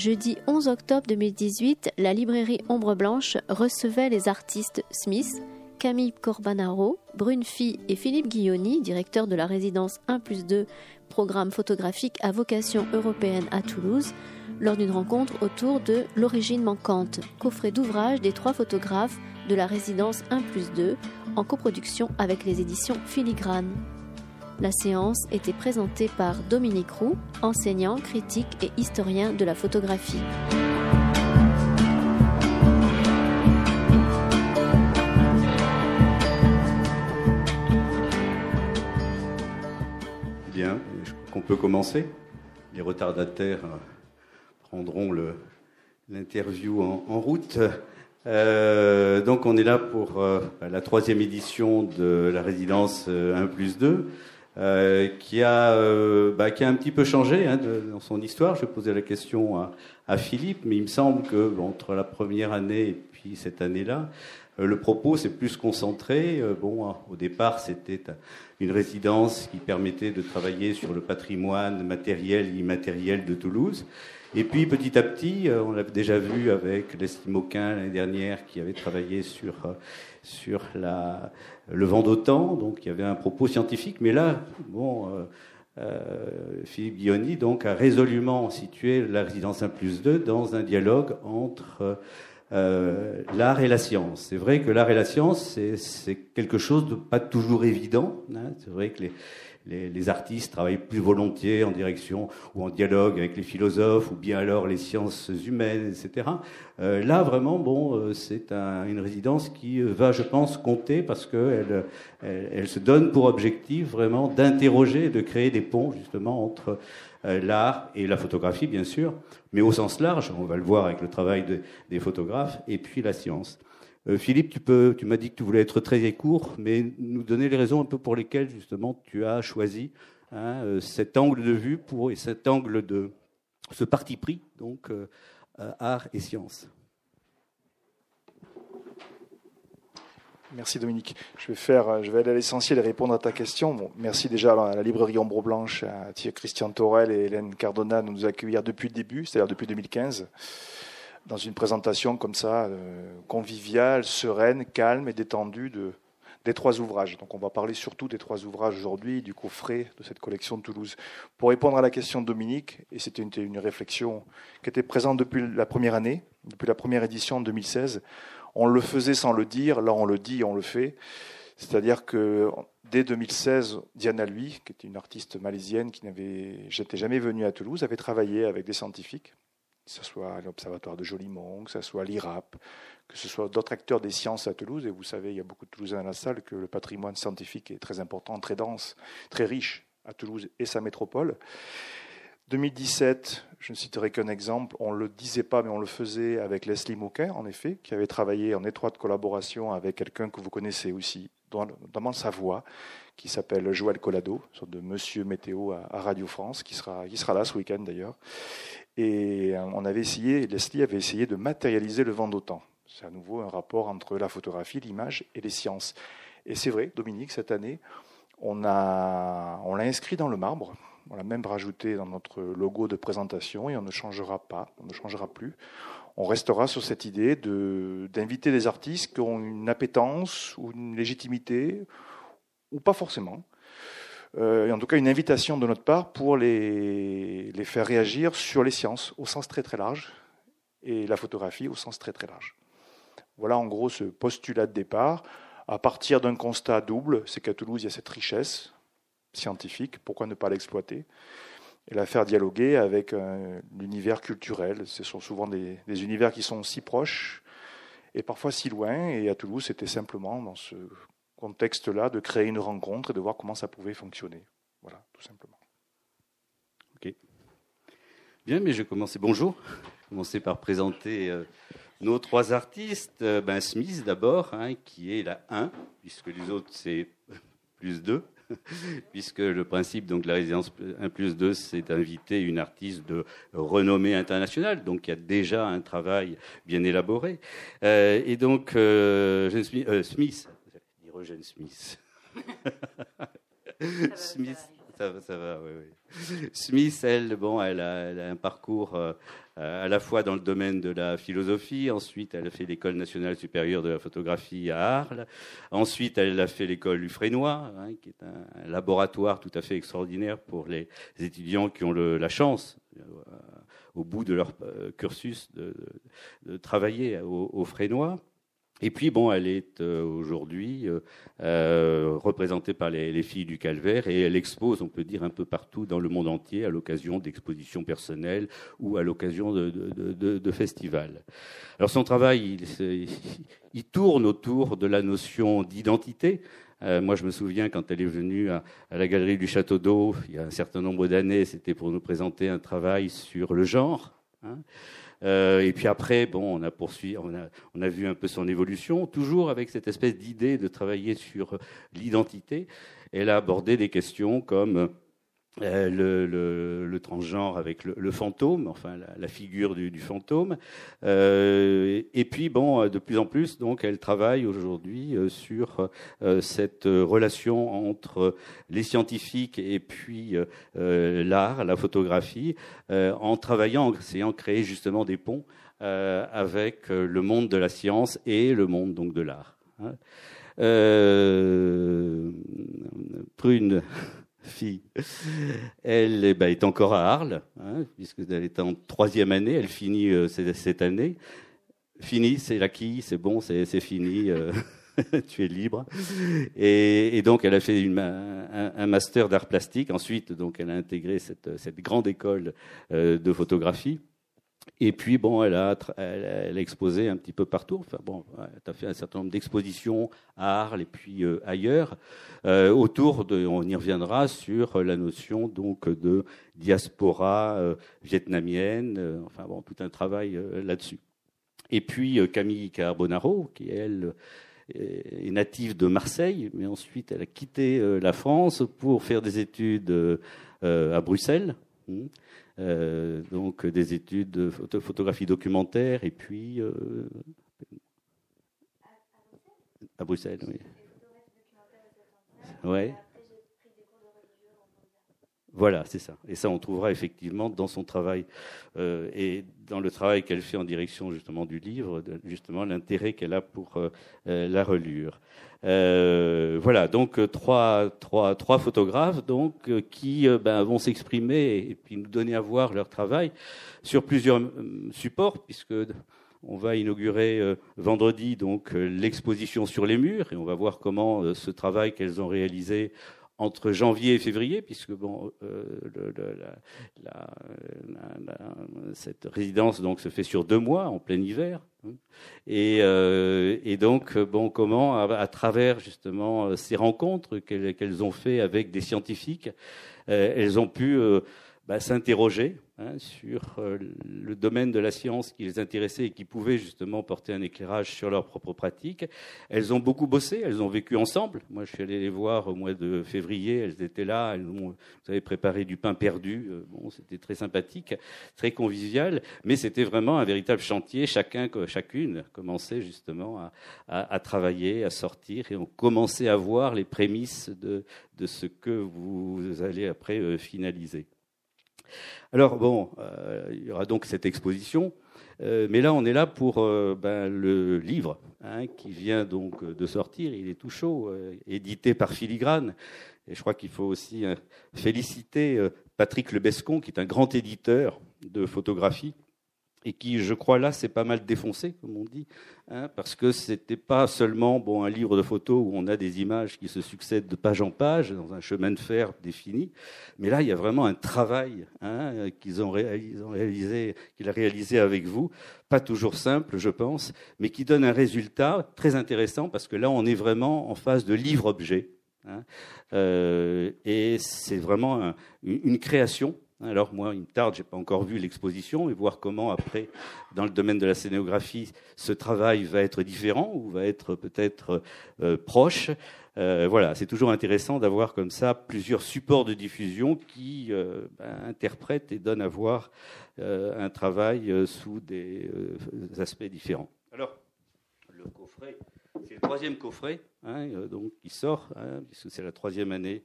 Jeudi 11 octobre 2018, la librairie Ombre Blanche recevait les artistes Smith, Camille Corbanaro, Brune et Philippe Guilloni, directeur de la résidence 1 plus 2, programme photographique à vocation européenne à Toulouse, lors d'une rencontre autour de L'origine manquante, coffret d'ouvrages des trois photographes de la résidence 1 plus 2, en coproduction avec les éditions Filigrane. La séance était présentée par Dominique Roux, enseignant, critique et historien de la photographie. Bien, qu'on peut commencer? Les retardataires euh, prendront l'interview en, route. Euh, donc on est là pour euh, la troisième édition de la résidence 1 plus 2. Euh, qui, a, euh, bah, qui a un petit peu changé hein, de, dans son histoire. Je poser la question à, à Philippe, mais il me semble que entre la première année et puis cette année-là, euh, le propos s'est plus concentré. Euh, bon, au départ, c'était une résidence qui permettait de travailler sur le patrimoine matériel et immatériel de Toulouse. Et puis petit à petit, on l'a déjà vu avec Leslie Moquin l'année dernière qui avait travaillé sur sur le vent d'OTAN, donc il y avait un propos scientifique, mais là, bon, euh, euh, Philippe Guilloni donc, a résolument situé la résidence 1 plus 2 dans un dialogue entre euh, l'art et la science. C'est vrai que l'art et la science, c'est quelque chose de pas toujours évident. Hein. C'est vrai que les, les, les, artistes travaillent plus volontiers en direction ou en dialogue avec les philosophes ou bien alors les sciences humaines, etc. Euh, là, vraiment, bon, euh, c'est un, une résidence qui euh, va, je pense, compter parce qu'elle elle, elle, se donne pour objectif vraiment d'interroger, de créer des ponts justement entre euh, l'art et la photographie, bien sûr, mais au sens large, on va le voir avec le travail de, des photographes, et puis la science. Euh, Philippe, tu, m'as dit que tu voulais être très court, mais nous donner les raisons un peu pour lesquelles justement tu as choisi hein, euh, cet angle de vue et cet angle de ce parti pris donc euh, art et science. Merci Dominique. Je vais faire, je vais aller à l'essentiel et répondre à ta question. Merci déjà à la librairie Ombre Blanche, à Christian Torel et Hélène Cardona de nous accueillir depuis le début, c'est-à-dire depuis 2015 dans une présentation comme ça, euh, conviviale, sereine, calme et détendue de, des trois ouvrages. Donc on va parler surtout des trois ouvrages aujourd'hui, du coffret de cette collection de Toulouse. Pour répondre à la question de Dominique, et c'était une, réflexion qui était présente depuis la première année, depuis la première édition en 2016, on le faisait sans le dire, là on le dit, on le fait. C'est-à-dire que dès 2016, Diana Lui, qui était une artiste malaisienne qui n'avait, jamais venue à Toulouse, avait travaillé avec des scientifiques que ce soit l'Observatoire de Jolimont, que ce soit l'IRAP, que ce soit d'autres acteurs des sciences à Toulouse. Et vous savez, il y a beaucoup de Toulousains dans la salle, que le patrimoine scientifique est très important, très dense, très riche à Toulouse et sa métropole. 2017, je ne citerai qu'un exemple, on ne le disait pas, mais on le faisait avec Leslie Moquin, en effet, qui avait travaillé en étroite collaboration avec quelqu'un que vous connaissez aussi, notamment sa voix, qui s'appelle Joël Collado, sorte de Monsieur Météo à Radio France, qui sera là ce week-end d'ailleurs. Et euh, on avait essayé, Leslie avait essayé de matérialiser le vent d'autant. C'est à nouveau un rapport entre la photographie, l'image et les sciences. Et c'est vrai, Dominique, cette année, on l'a inscrit dans le marbre. On l'a même rajouté dans notre logo de présentation et on ne changera pas, on ne changera plus. On restera sur cette idée d'inviter des artistes qui ont une appétence ou une légitimité, ou pas forcément, et en tout cas une invitation de notre part pour les, les faire réagir sur les sciences au sens très très large et la photographie au sens très très large. Voilà en gros ce postulat de départ. À partir d'un constat double, c'est qu'à Toulouse, il y a cette richesse scientifique, pourquoi ne pas l'exploiter et la faire dialoguer avec euh, l'univers culturel? Ce sont souvent des, des, univers qui sont si proches et parfois si loin. Et à Toulouse, c'était simplement dans ce contexte-là de créer une rencontre et de voir comment ça pouvait fonctionner. Voilà, tout simplement. Ok. Bien, mais je vais commencer. Bonjour. Je vais commencer par présenter euh, nos trois artistes. Euh, ben, Smith d'abord, hein, qui est la 1, puisque les autres c'est plus 2. puisque le principe donc de la résidence 1 plus 2, c'est d'inviter une artiste de renommée internationale, donc il y a déjà un travail bien élaboré. Euh, et donc, Smith, euh, Smith Eugène Smith. Smith, Ça va, ça va, oui, oui. Smith, elle, bon, elle a, un parcours euh, à la fois dans le domaine de la philosophie, ensuite elle a fait l'école nationale supérieure de la photographie à Arles, ensuite elle a fait l'école du Frénois, hein, qui est un, laboratoire tout à fait extraordinaire pour les étudiants qui ont la chance, euh, au bout de leur euh, cursus, de, travailler au, au Frénois. Et puis, bon, elle est euh, aujourd'hui euh, euh, représentée par les, filles du Calvaire et elle expose, on peut dire, un peu partout dans le monde entier à l'occasion d'expositions personnelles ou à l'occasion de, festivals. Alors, son travail, il, tourne autour de la notion d'identité. moi, je me souviens quand elle est venue à, la Galerie du Château d'Eau, il y a un certain nombre d'années, c'était pour nous présenter un travail sur le genre. Hein. Euh, et puis après, bon, on a poursuivi, on a, on a vu un peu son évolution, toujours avec cette espèce d'idée de travailler sur l'identité. Elle a abordé des questions comme euh, le, le, transgenre avec le, fantôme, enfin la, figure du, fantôme. Euh, et puis bon, de plus en plus, donc, elle travaille aujourd'hui euh, sur cette relation entre les scientifiques et puis l'art, la photographie, en travaillant, en essayant de créer justement des ponts avec le monde de la science et le monde donc de l'art. Hein. Prune fille. Elle eh ben, est encore à Arles, hein, puisqu'elle est en troisième année. Elle finit euh, cette année. Fini, c'est l'acquis, c'est bon, c'est fini. Euh, tu es libre. Et, donc, elle a fait un, master d'art plastique. Ensuite, donc, elle a intégré cette, grande école euh, de photographie. Et puis, bon, elle a, exposé un petit peu partout. Enfin, bon, fait un certain nombre d'expositions à Arles et puis euh, ailleurs, euh, autour de, on y reviendra, sur la notion donc de diaspora euh, vietnamienne, enfin bon, tout un travail là-dessus. Et puis Camille Carbonaro, qui elle est native de Marseille, mais ensuite elle a quitté la France pour faire des études à Bruxelles. Hmm. Euh, donc des études de photographie documentaire et puis euh, à Bruxelles, oui. Ouais. Voilà, c'est ça. Et ça, on trouvera effectivement dans son travail euh, et dans le travail qu'elle fait en direction justement du livre, justement l'intérêt qu'elle a pour euh, la relure. Voilà, donc trois, trois, trois photographes donc qui ben, vont s'exprimer et puis nous donner à voir leur travail sur plusieurs supports, puisque on va inaugurer vendredi donc l'exposition sur les murs et on va voir comment ce travail qu'elles ont réalisé entre janvier et février, puisque bon, euh, cette résidence donc se fait sur deux mois en plein hiver, hein. euh, et, donc bon, comment à, travers justement ces rencontres qu'elles ont fait avec des scientifiques, euh, elles ont pu bah, s'interroger hein, sur euh, le domaine de la science qui les intéressait et qui pouvait justement porter un éclairage sur leurs propres pratiques. Elles ont beaucoup bossé, elles ont vécu ensemble. Moi, je suis allé les voir au mois de février, elles étaient là, elles vous avez préparé du pain perdu. Euh, bon, c'était très sympathique, très convivial, mais c'était vraiment un véritable chantier. Chacun, chacune commençait justement à, travailler, à sortir, et on commençait à voir les prémices de, de ce que vous allez après euh, finaliser. Alors bon, euh, il y aura donc cette exposition, euh, mais là on est là pour euh, ben, le livre hein, qui vient donc de sortir. Il est tout chaud, édité par Filigrane. Et je crois qu'il faut aussi féliciter Patrick Lebescon, qui est un grand éditeur de photographie et qui, je crois, là, c'est pas mal défoncé, comme on dit, hein, parce que c'était pas seulement bon un livre de photos où on a des images qui se succèdent de page en page dans un chemin de fer défini, mais là, il y a vraiment un travail hein, qu'ils ont, réalisé, qu'il a réalisé avec vous, pas toujours simple, je pense, mais qui donne un résultat très intéressant parce que là, on est vraiment en phase de livre-objet, hein, euh, et c'est vraiment une création alors moi, il me tarde, j'ai pas encore vu l'exposition, et voir comment après, dans le domaine de la scénographie, ce travail va être différent ou va être peut-être euh, proche. Euh, voilà, c'est toujours intéressant d'avoir comme ça plusieurs supports de diffusion qui euh, ben, interprètent et donnent à voir un travail sous des aspects différents. Alors, le coffret, c'est le troisième coffret hein, donc, qui sort, hein, puisque c'est la troisième année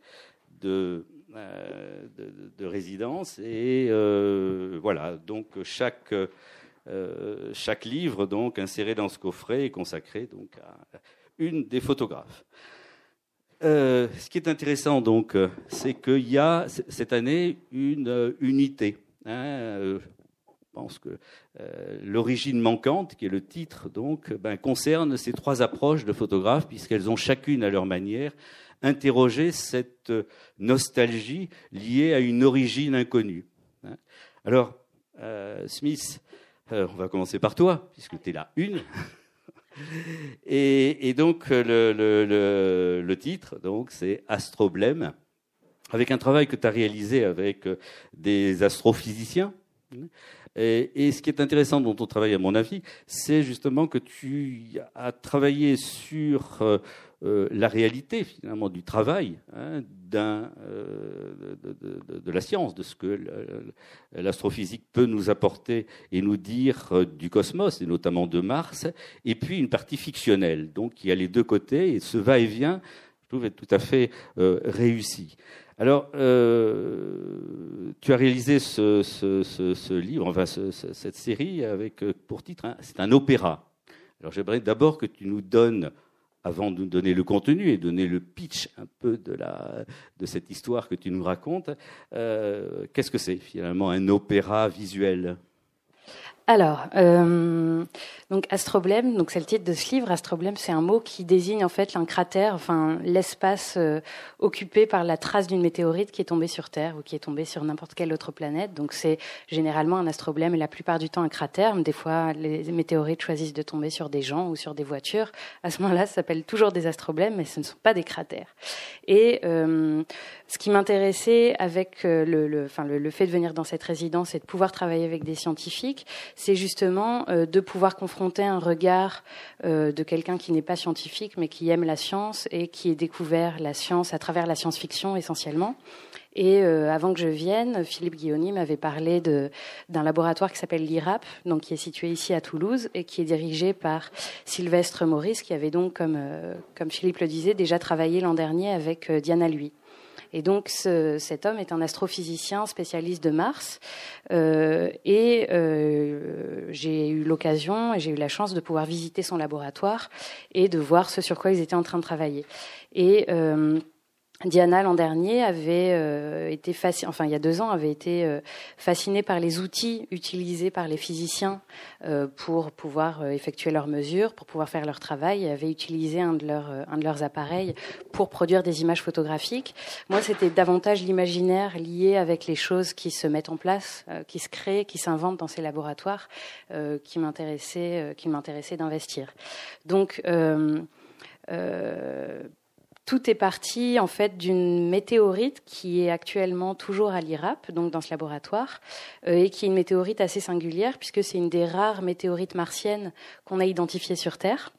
de de, résidence. Et voilà, donc chaque, chaque livre donc inséré dans ce coffret est consacré donc à une des photographes. ce qui est intéressant donc, c'est qu'il y a cette année une unité. Hein, pense que euh, l'origine manquante, qui est le titre, donc, ben, concerne ces trois approches de photographes, puisqu'elles ont chacune à leur manière interrogé cette nostalgie liée à une origine inconnue. Hein. Alors, euh, Smith, euh, on va commencer par toi, puisque tu es là une. et, donc, le, titre, donc, c'est Astroblème, avec un travail que tu as réalisé avec des astrophysiciens. Et, ce qui est intéressant dans ton travail, à mon avis, c'est justement que tu as travaillé sur euh, euh, la réalité finalement du travail hein, euh, de, la science, de ce que l'astrophysique peut nous apporter et nous dire du cosmos, et notamment de Mars, et puis une partie fictionnelle. Donc il y a les deux côtés, et ce va-et-vient, je trouve, être tout à fait réussi. Alors, euh, tu as réalisé ce, livre, enfin cette série avec euh, pour titre, hein, c'est un opéra. Alors j'aimerais d'abord que tu nous donnes, avant de nous donner le contenu et donner le pitch un peu de, la, de cette histoire que tu nous racontes, euh, qu'est-ce que c'est finalement un opéra visuel? Alors, euh, donc astroblème, donc c'est le titre de ce livre. Astroblème, c'est un mot qui désigne en fait un cratère, enfin l'espace euh, occupé par la trace d'une météorite qui est tombée sur Terre ou qui est tombée sur n'importe quelle autre planète. Donc c'est généralement un astroblème et la plupart du temps un cratère. Des fois, les météorites choisissent de tomber sur des gens ou sur des voitures. À ce moment-là, ça s'appelle toujours des astroblèmes, mais ce ne sont pas des cratères. Et euh, ce qui m'intéressait avec euh, le, le, enfin, le, fait de venir dans cette résidence et de pouvoir travailler avec des scientifiques, c'est justement euh, de pouvoir confronter un regard euh, de quelqu'un qui n'est pas scientifique, mais qui aime la science et qui ait découvert la science à travers la science-fiction essentiellement. Et avant que je vienne, Philippe Guilloni m'avait parlé d'un laboratoire qui s'appelle l'IRAP, donc qui est situé ici à Toulouse et qui est dirigé par Sylvestre Maurice, qui avait donc, comme, comme Philippe le disait, déjà travaillé l'an dernier avec Diana Lui. Et donc cet homme est un astrophysicien spécialiste de Mars. Euh, et euh, j'ai eu l'occasion et j'ai eu la chance de pouvoir visiter son laboratoire et de voir ce sur quoi ils étaient en train de travailler. Et euh, Diana l'an dernier avait euh, été fascinée, enfin il y a deux ans avait été euh, fascinée par les outils utilisés par les physiciens euh, pour pouvoir effectuer leurs mesures, pour pouvoir faire leur travail, et avait utilisé un de leurs un de leurs appareils pour produire des images photographiques. Moi, c'était davantage l'imaginaire lié avec les choses qui se mettent en place, qui se créent, qui s'inventent dans ces laboratoires, qui m'intéressait qui m'intéressait d'investir. Donc tout est parti en fait d'une météorite qui est actuellement toujours à l'IRAP, donc dans ce laboratoire, euh, et qui est une météorite assez singulière puisque c'est une des rares météorites martiennes qu'on a identifiées sur Terre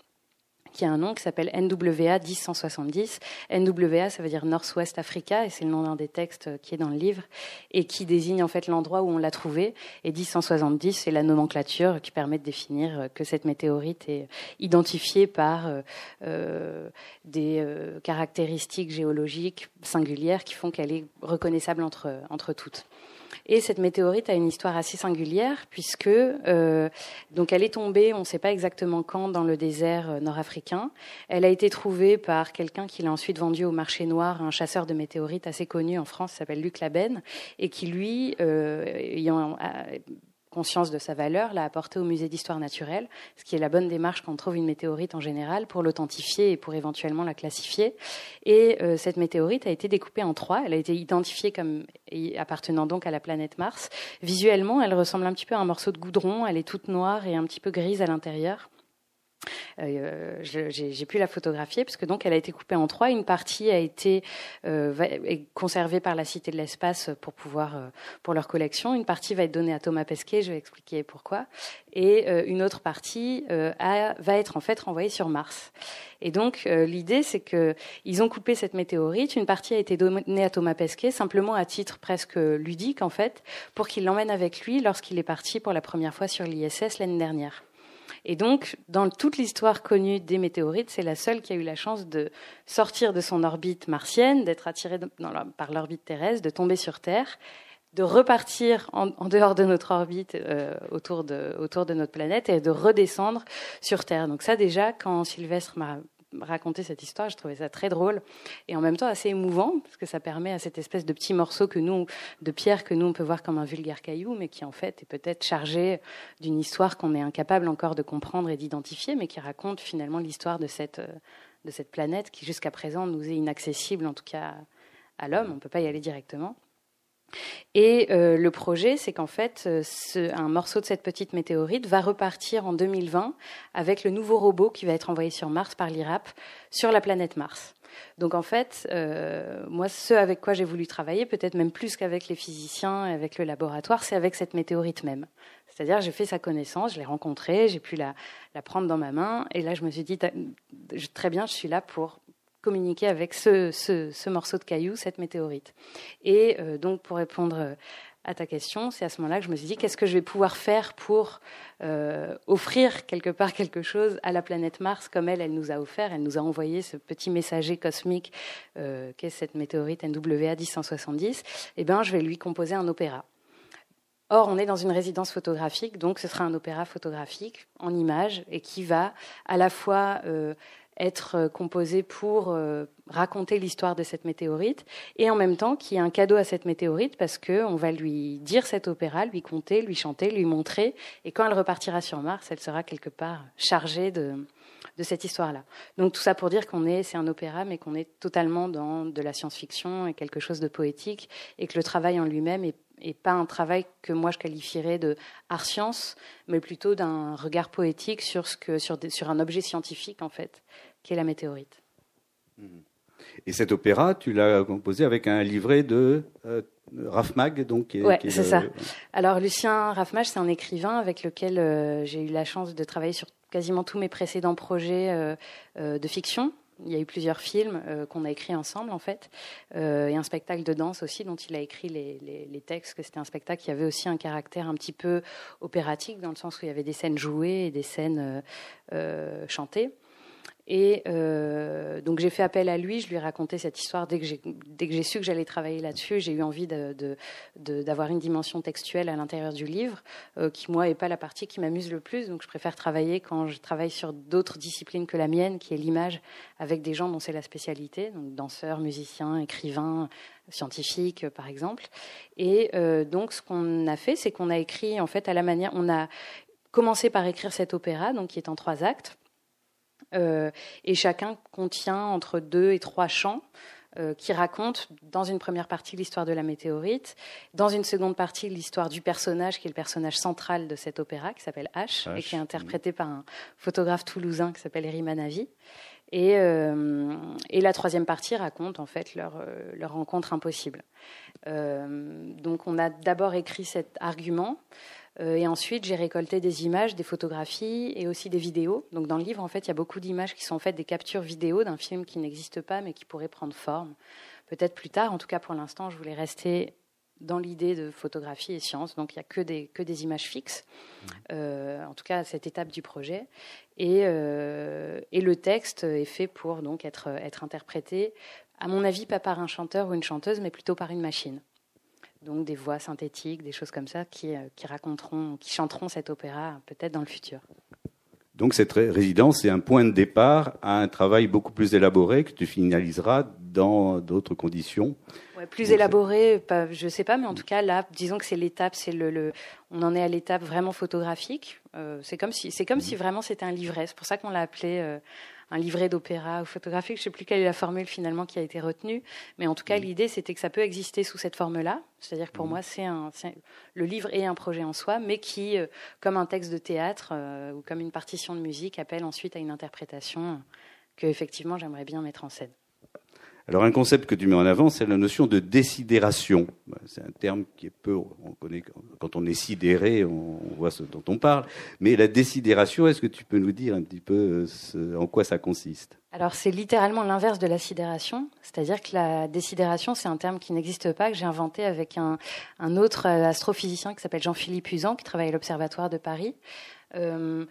qui a un nom qui s'appelle NWA 1070. NWA, ça veut dire Northwest Africa, et c'est le nom d'un des textes qui est dans le livre, et qui désigne en fait l'endroit où on l'a trouvé. Et 1070, c'est la nomenclature qui permet de définir que cette météorite est identifiée par euh, euh, des euh, caractéristiques géologiques singulières qui font qu'elle est reconnaissable entre, entre toutes. Et cette météorite a une histoire assez singulière puisque euh, donc elle est tombée, on ne sait pas exactement quand, dans le désert euh, nord-africain. Elle a été trouvée par quelqu'un qui l'a ensuite vendue au marché noir, un chasseur de météorites assez connu en France, s'appelle Luc Laben, et qui lui, euh, ayant conscience de sa valeur, l'a apporté au musée d'histoire naturelle, ce qui est la bonne démarche quand on trouve une météorite en général pour l'authentifier et pour éventuellement la classifier. Et euh, cette météorite a été découpée en trois. Elle a été identifiée comme appartenant donc à la planète Mars. Visuellement, elle ressemble un petit peu à un morceau de goudron. Elle est toute noire et un petit peu grise à l'intérieur. Euh, j'ai pu la photographier parce que donc elle a été coupée en trois. Une partie a été euh, conservée par la Cité de l'Espace pour pouvoir euh, pour leur collection. Une partie va être donnée à Thomas Pesquet. Je vais expliquer pourquoi. Et euh, une autre partie va être en fait renvoyée sur Mars. Et donc l'idée c'est que ils ont coupé cette météorite. Une partie a été donnée à Thomas Pesquet simplement à titre presque ludique en fait pour qu'il l'emmène avec lui lorsqu'il est parti pour la première fois sur l'ISS l'année dernière. Et donc, dans toute l'histoire connue des météorites, c'est la seule qui a eu la chance de sortir de son orbite martienne, d'être attirée par l'orbite terrestre, de tomber sur Terre, de repartir en, dehors de notre orbite euh, autour, de, autour de notre planète et de redescendre sur Terre. Donc ça déjà, quand Sylvestre m'a raconter cette histoire. Je trouvais ça très drôle et en même temps assez émouvant parce que ça permet à cette espèce de petit morceau que nous, de pierre que nous on peut voir comme un vulgaire caillou, mais qui en fait est peut-être chargé d'une histoire qu'on est incapable encore de comprendre et d'identifier, mais qui raconte finalement l'histoire de cette de cette planète qui jusqu'à présent nous est inaccessible, en tout cas à l'homme. On ne peut pas y aller directement. Et euh, le projet, c'est qu'en fait, euh, un morceau de cette petite météorite va repartir en 2020 avec le nouveau robot qui va être envoyé sur Mars par l'IRAP sur la planète Mars. Donc en fait, euh, moi, ce avec quoi j'ai voulu travailler, peut-être même plus qu'avec les physiciens avec le laboratoire, c'est avec cette météorite même. C'est-à-dire, j'ai fait sa connaissance, je l'ai rencontrée, j'ai pu la, prendre dans ma main, et là, je me suis dit, très bien, je suis là pour communiquer avec ce, morceau de caillou, cette météorite. Et euh, donc, pour répondre euh, à ta question, c'est à ce moment-là que je me suis dit qu'est-ce que je vais pouvoir faire pour euh, offrir quelque part quelque chose à la planète Mars comme elle, elle nous a offert. Elle nous a envoyé ce petit messager cosmique qu'est cette météorite NWA 1070. Eh bien, je vais lui composer un opéra. Or, on est dans une résidence photographique, donc ce sera un opéra photographique en images et qui va à la fois être euh, composé pour euh, raconter l'histoire de cette météorite et en même temps qui est un cadeau à cette météorite parce qu'on va lui dire cet opéra, lui conter, lui chanter, lui montrer et quand elle repartira sur Mars, elle sera quelque part chargée de, de cette histoire-là. Donc tout ça pour dire qu'on est, c'est un opéra, mais qu'on est totalement dans de la science-fiction et quelque chose de poétique, et que le travail en lui-même est, pas un travail que moi je qualifierais de art science, mais plutôt d'un regard poétique sur ce que sur, sur un objet scientifique en fait qui est la météorite. Et cet opéra, tu l'as composé avec un livret de euh, Rafmag, donc. Oui, c'est ça. Alors Lucien Rafmag, c'est un écrivain avec lequel euh, j'ai eu la chance de travailler sur quasiment tous mes précédents projets euh, de fiction. Il y a eu plusieurs films qu'on a écrits ensemble, en fait, et un spectacle de danse aussi dont il a écrit les, textes. Que c'était un spectacle qui avait aussi un caractère un petit peu opératique dans le sens où il y avait des scènes jouées et des scènes chantées. Et euh, donc j'ai fait appel à lui, je lui ai raconté cette histoire dès que j'ai, su que j'allais travailler là-dessus. J'ai eu envie d'avoir une dimension textuelle à l'intérieur du livre, euh, qui moi n'est pas la partie qui m'amuse le plus. Donc je préfère travailler quand je travaille sur d'autres disciplines que la mienne, qui est l'image, avec des gens dont c'est la spécialité, donc danseurs, musiciens, écrivains, scientifiques par exemple. Et euh, donc ce qu'on a fait, c'est qu'on a écrit en fait à la manière, on a commencé par écrire cet opéra, donc qui est en trois actes. Euh, et chacun contient entre deux et trois chants euh, qui racontent dans une première partie l'histoire de la météorite, dans une seconde partie l'histoire du personnage qui est le personnage central de cet opéra qui s'appelle H, et qui est interprété par un photographe toulousain qui s'appelle Eri Manavi. Et, euh, et, la troisième partie raconte en fait leur, leur rencontre impossible. donc on a d'abord écrit cet argument et ensuite, j'ai récolté des images, des photographies et aussi des vidéos. Donc, dans le livre, en fait, il y a beaucoup d'images qui sont faites des captures vidéo d'un film qui n'existe pas, mais qui pourrait prendre forme. Peut-être plus tard. En tout cas, pour l'instant, je voulais rester dans l'idée de photographie et science. Donc, il n'y a que des, que des images fixes. Euh, en tout cas, à cette étape du projet. Et, euh, et, le texte est fait pour donc être, être interprété, à mon avis, pas par un chanteur ou une chanteuse, mais plutôt par une machine donc des voix synthétiques, des choses comme ça qui, euh, qui raconteront, qui chanteront cet opéra peut-être dans le futur. Donc cette résidence est un point de départ à un travail beaucoup plus élaboré que tu finaliseras dans d'autres conditions. plus élaboré, je ne sais pas, mais en tout cas là, disons que c'est l'étape, c'est le, on en est à l'étape vraiment photographique. Euh, c'est comme si, c'est comme si vraiment c'était un livret. C'est pour ça qu'on l'a appelé euh, un livret d'opéra ou photographique. Je ne sais plus quelle est la formule finalement qui a été retenue, mais en tout cas, l'idée c'était que ça peut exister sous cette forme-là. C'est-à-dire que pour mm. moi, c'est un, le livre est un projet en soi, mais qui, euh, comme un texte de théâtre euh, ou comme une partition de musique, appelle ensuite à une interprétation que effectivement j'aimerais bien mettre en scène. Alors un concept que tu mets en avant, c'est la notion de décidération. C'est un terme qui est peu, on connaît quand on est sidéré, on voit ce dont on parle. Mais la décidération, est-ce que tu peux nous dire un petit peu euh, en quoi ça consiste? Alors c'est littéralement l'inverse de la sidération, c'est-à-dire que la désidération, c'est un terme qui n'existe pas, que j'ai inventé avec un, autre euh, astrophysicien qui s'appelle Jean-Philippe Usan, qui travaille à l'Observatoire de Paris. Euh,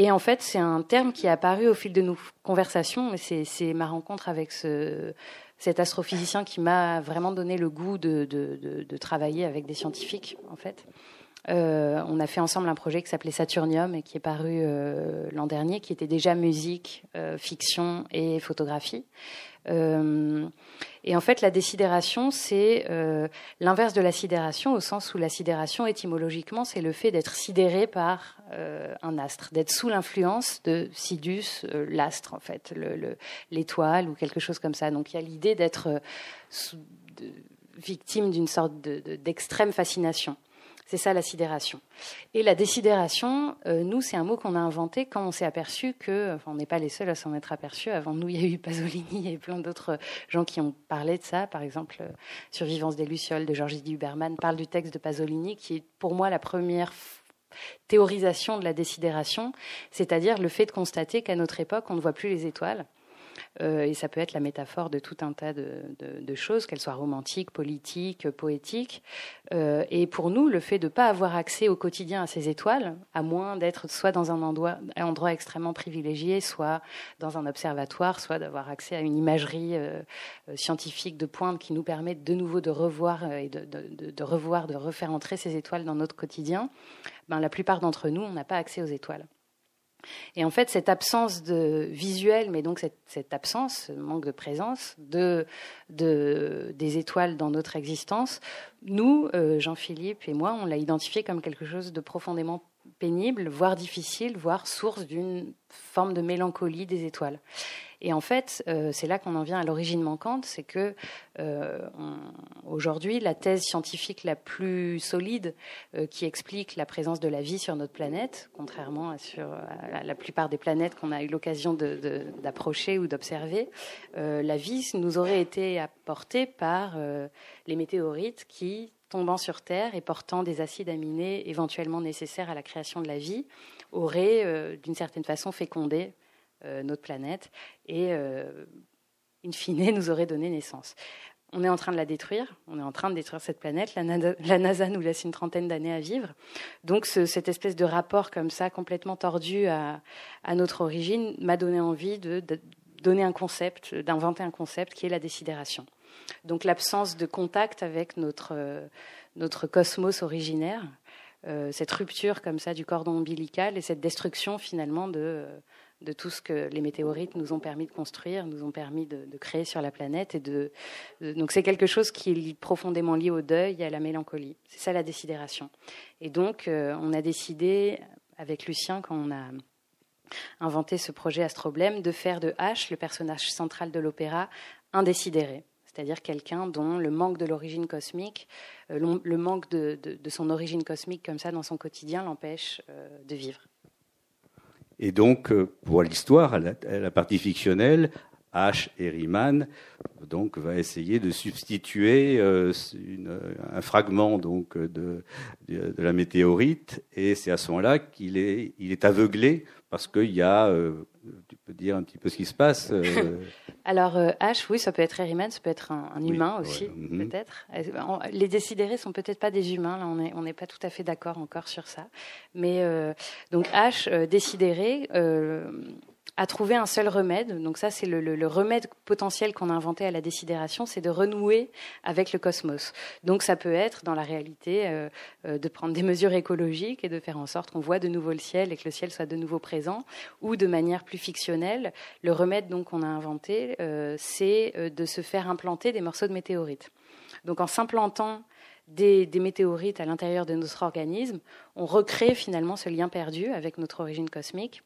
et en fait, c'est un terme qui est apparu au fil de nos conversations, et c'est ma rencontre avec ce, cet astrophysicien qui m'a vraiment donné le goût de, de, travailler avec des scientifiques, en fait. Euh, on a fait ensemble un projet qui s'appelait Saturnium et qui est paru euh, l'an dernier, qui était déjà musique, euh, fiction et photographie. et en fait, la désidération, c'est l'inverse de la sidération, au sens où la sidération, étymologiquement, c'est le fait d'être sidéré par un astre, d'être sous l'influence de Sidus, l'astre, en fait, l'étoile ou quelque chose comme ça. Donc il y a l'idée d'être victime d'une sorte d'extrême fascination. C'est ça la sidération. Et la désidération, euh, nous, c'est un mot qu'on a inventé quand on s'est aperçu que, enfin, on n'est pas les seuls à s'en être aperçus. Avant nous, il y a eu Pasolini et plein d'autres gens qui ont parlé de ça. Par exemple, euh, Survivance des Lucioles de Georges Huberman parle du texte de Pasolini, qui est pour moi la première théorisation de la désidération, c'est-à-dire le fait de constater qu'à notre époque, on ne voit plus les étoiles euh, et ça peut être la métaphore de tout un tas de, choses, qu'elles soient romantiques, politiques, poétiques. Euh, et pour nous, le fait de ne pas avoir accès au quotidien à ces étoiles, à moins d'être soit dans un endroit, extrêmement privilégié, soit dans un observatoire, soit d'avoir accès à une imagerie euh, scientifique de pointe qui nous permet de nouveau de revoir et de, de, revoir, de refaire entrer ces étoiles dans notre quotidien, ben, la plupart d'entre nous, on n'a pas accès aux étoiles. Et en fait, cette absence de visuel, mais donc cette, absence, ce manque de présence de, des étoiles dans notre existence, nous, euh, Jean-Philippe et moi, on l'a identifié comme quelque chose de profondément pénible, voire difficile, voire source d'une forme de mélancolie des étoiles. Et en fait, euh, c'est là qu'on en vient à l'origine manquante, c'est que euh, aujourd'hui, la thèse scientifique la plus solide euh, qui explique la présence de la vie sur notre planète, contrairement à, la plupart des planètes qu'on a eu l'occasion d'approcher ou d'observer, la vie nous aurait été apportée par les météorites qui tombant sur Terre et portant des acides aminés éventuellement nécessaires à la création de la vie, auraient d'une certaine façon fécondé euh, notre planète et, euh, in fine, nous aurait donné naissance. On est en train de la détruire, on est en train de détruire cette planète. La NASA, nous laisse une trentaine d'années à vivre. Donc, cette espèce de rapport comme ça, complètement tordu à, notre origine, m'a donné envie de, donner un concept, d'inventer un concept qui est la désidération. Donc, l'absence de contact avec notre, notre cosmos originaire, euh, cette rupture comme ça du cordon ombilical et cette destruction finalement de, de tout ce que les météorites nous ont permis de construire, nous ont permis de, créer sur la planète. Et de, donc c'est quelque chose qui est profondément lié au deuil et à la mélancolie. C'est ça la décidération. Et donc euh, on a décidé avec Lucien quand on a inventé ce projet Astroblème de faire de H, le personnage central de l'opéra, un décidéré c'est-à-dire quelqu'un dont le manque de l'origine cosmique, euh, le manque de, son origine cosmique comme ça dans son quotidien l'empêche euh, de vivre. Et donc, euh, pour l'histoire, la, partie fictionnelle, H. et donc va essayer de substituer un fragment donc de, la météorite et c'est à ce moment-là qu'il est il est aveuglé parce qu'il y a dire un petit peu ce qui se passe Alors H oui ça peut être ça peut être un, humain aussi mhm. peut-être. Les décidérés sont peut-être pas des humains là on n'est on n'est pas tout à fait d'accord encore sur ça. Mais donc H décidéré a trouvé un seul remède. Donc ça, c'est le, remède potentiel qu'on a inventé à la décidération, c'est de renouer avec le cosmos. Donc ça peut être, dans la réalité, euh, euh, de prendre des mesures écologiques et de faire en sorte qu'on voit de nouveau le ciel et que le ciel soit de nouveau présent, ou de manière plus fictionnelle, le remède donc qu'on a inventé, euh, c'est de se faire implanter des morceaux de météorites. Donc en s'implantant des, des, météorites à l'intérieur de notre organisme, on recrée finalement ce lien perdu avec notre origine cosmique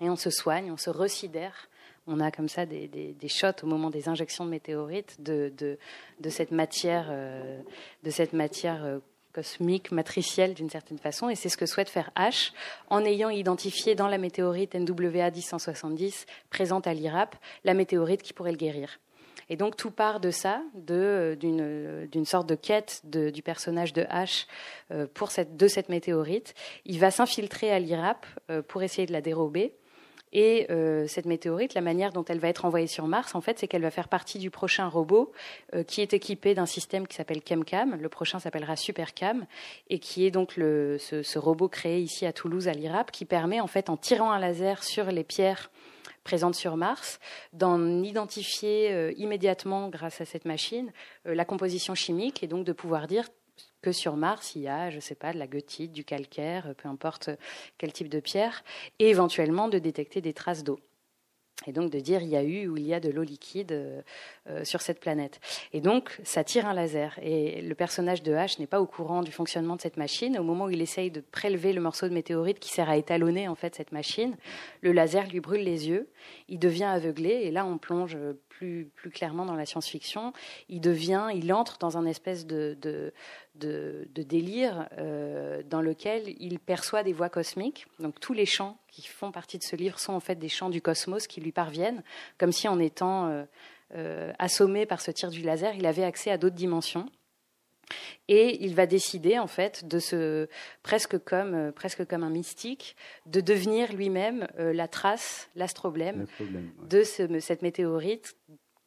et on se soigne, on se residère. On a comme ça des, des, shots au moment des injections de météorites de, de, de cette matière, euh, de cette matière euh, cosmique, matricielle d'une certaine façon, et c'est ce que souhaite faire H en ayant identifié dans la météorite NWA 1070 présente à l'IRAP la météorite qui pourrait le guérir. Et donc tout part de ça, euh, d'une sorte de quête de, du personnage de H pour cette, de cette météorite. Il va s'infiltrer à l'IRAP pour essayer de la dérober. Et euh, cette météorite, la manière dont elle va être envoyée sur Mars, en fait, c'est qu'elle va faire partie du prochain robot euh, qui est équipé d'un système qui s'appelle ChemCam. Le prochain s'appellera SuperCam et qui est donc le, ce, ce, robot créé ici à Toulouse, à l'IRAP, qui permet, en fait, en tirant un laser sur les pierres présentes sur Mars, d'en identifier euh, immédiatement, grâce à cette machine, euh, la composition chimique et donc de pouvoir dire que sur Mars, il y a, je ne sais pas, de la goethite, du calcaire, peu importe quel type de pierre, et éventuellement de détecter des traces d'eau et donc de dire il y a eu ou il y a de l'eau liquide euh, euh, sur cette planète. Et donc ça tire un laser. Et le personnage de H n'est pas au courant du fonctionnement de cette machine. Au moment où il essaye de prélever le morceau de météorite qui sert à étalonner en fait cette machine, le laser lui brûle les yeux. Il devient aveuglé. Et là on plonge plus, plus clairement dans la science-fiction. Il devient, il entre dans un espèce de, de, de, de délire euh, dans lequel il perçoit des voix cosmiques. Donc tous les chants qui font partie de ce livre sont en fait des chants du cosmos qui lui parviennent, comme si en étant euh, euh, assommé par ce tir du laser, il avait accès à d'autres dimensions. Et il va décider, en fait, de se, presque comme, euh, presque comme un mystique, de devenir lui-même euh, la trace, l'astroblème ouais. de ce, cette météorite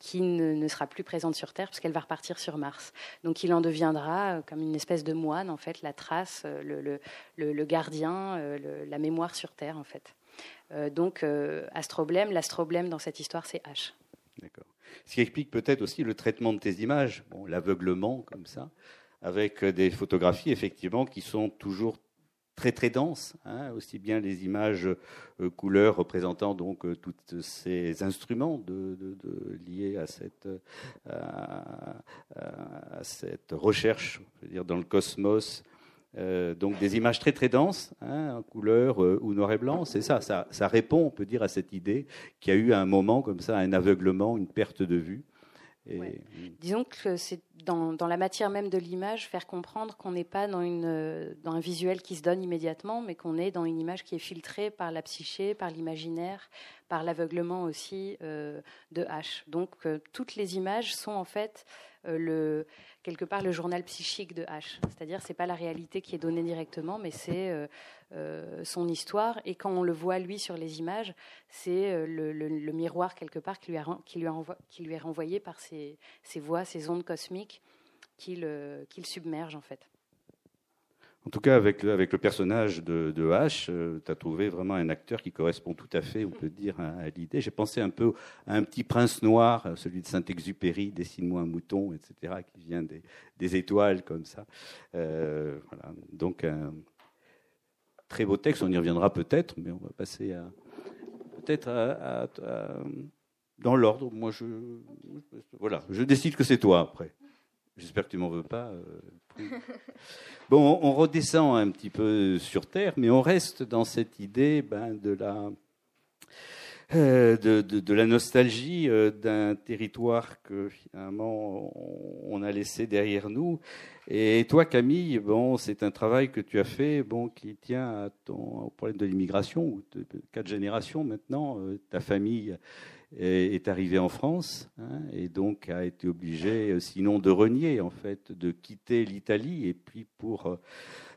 qui ne, sera plus présente sur Terre puisqu'elle va repartir sur Mars. Donc il en deviendra euh, comme une espèce de moine, en fait, la trace, le, le, gardien, la mémoire sur Terre, en fait. donc astroblème, l'astroblème dans cette histoire, c'est H. D'accord. Ce qui explique peut-être aussi le traitement de tes images, l'aveuglement comme ça, avec des photographies effectivement qui sont toujours très très denses, hein, aussi bien les images euh, couleurs représentant donc euh, tous ces instruments de, liés à cette, cette recherche, dire, dans le cosmos. Euh, donc des images très très denses, hein, en couleur euh, ou noir et blanc, c'est ça, ça, ça répond, on peut dire, à cette idée qu'il y a eu à un moment comme ça un aveuglement, une perte de vue. Et... Ouais. Disons que c'est dans, dans, la matière même de l'image, faire comprendre qu'on n'est pas dans, une, dans un visuel qui se donne immédiatement, mais qu'on est dans une image qui est filtrée par la psyché, par l'imaginaire, par l'aveuglement aussi euh, de H. Donc euh, toutes les images sont en fait euh, le, quelque part le journal psychique de H. C'est-à-dire c'est pas la réalité qui est donnée directement, mais c'est euh, euh, son histoire. Et quand on le voit lui sur les images, c'est le, le, miroir quelque part qui lui, qui lui, est renvoyé par ces voix, ces ondes cosmiques qui le, qui le en fait. En tout cas, avec, le personnage de, H, euh, tu as trouvé vraiment un acteur qui correspond tout à fait, on peut dire, à, l'idée. J'ai pensé un peu à un petit prince noir, celui de Saint-Exupéry, Dessine-moi un mouton, etc., qui vient des, étoiles comme ça. Euh, voilà. Donc, un très beau texte, on y reviendra peut-être, mais on va passer à peut-être dans l'ordre. Moi, je, voilà, je décide que c'est toi après. J'espère que tu m'en veux pas. Euh, bon, on redescend un petit peu sur Terre, mais on reste dans cette idée ben, de la euh, de, de, de, la nostalgie euh, d'un territoire que finalement on a laissé derrière nous. Et toi, Camille, bon, c'est un travail que tu as fait, bon, qui tient à ton, au problème de l'immigration, ou de, de, quatre générations maintenant. Euh, ta famille est arrivé en France hein, et donc a été obligé, sinon de renier en fait, de quitter l'Italie et puis pour euh,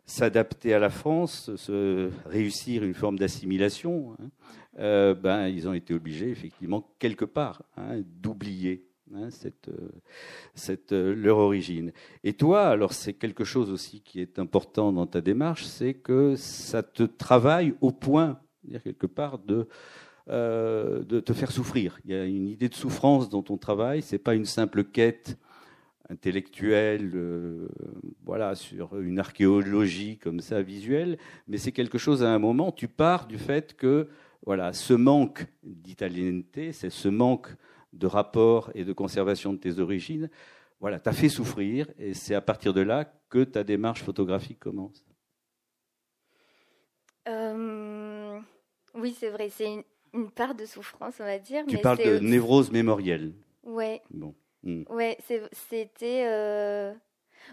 s'adapter à la France, se réussir une forme d'assimilation, hein, euh, ben ils ont été obligés effectivement quelque part hein, d'oublier. cette, cette, leur origine. Et toi, alors c'est quelque chose aussi qui est important dans ta démarche, c'est que ça te travaille au point, dire quelque part, de euh, de te faire souffrir. Il y a une idée de souffrance dans ton travail. C'est pas une simple quête intellectuelle, euh, voilà, sur une archéologie comme ça visuelle, mais c'est quelque chose à un moment. Tu pars du fait que voilà, ce manque d'italianité, c'est ce manque de rapport et de conservation de tes origines, voilà, t'as fait souffrir, et c'est à partir de là que ta démarche photographique commence. Euh, oui, c'est vrai. C'est une, une part de souffrance, on va dire. Tu parles de névrose mémorielle. Ouais. Bon. Mm. Ouais, c'était. Euh...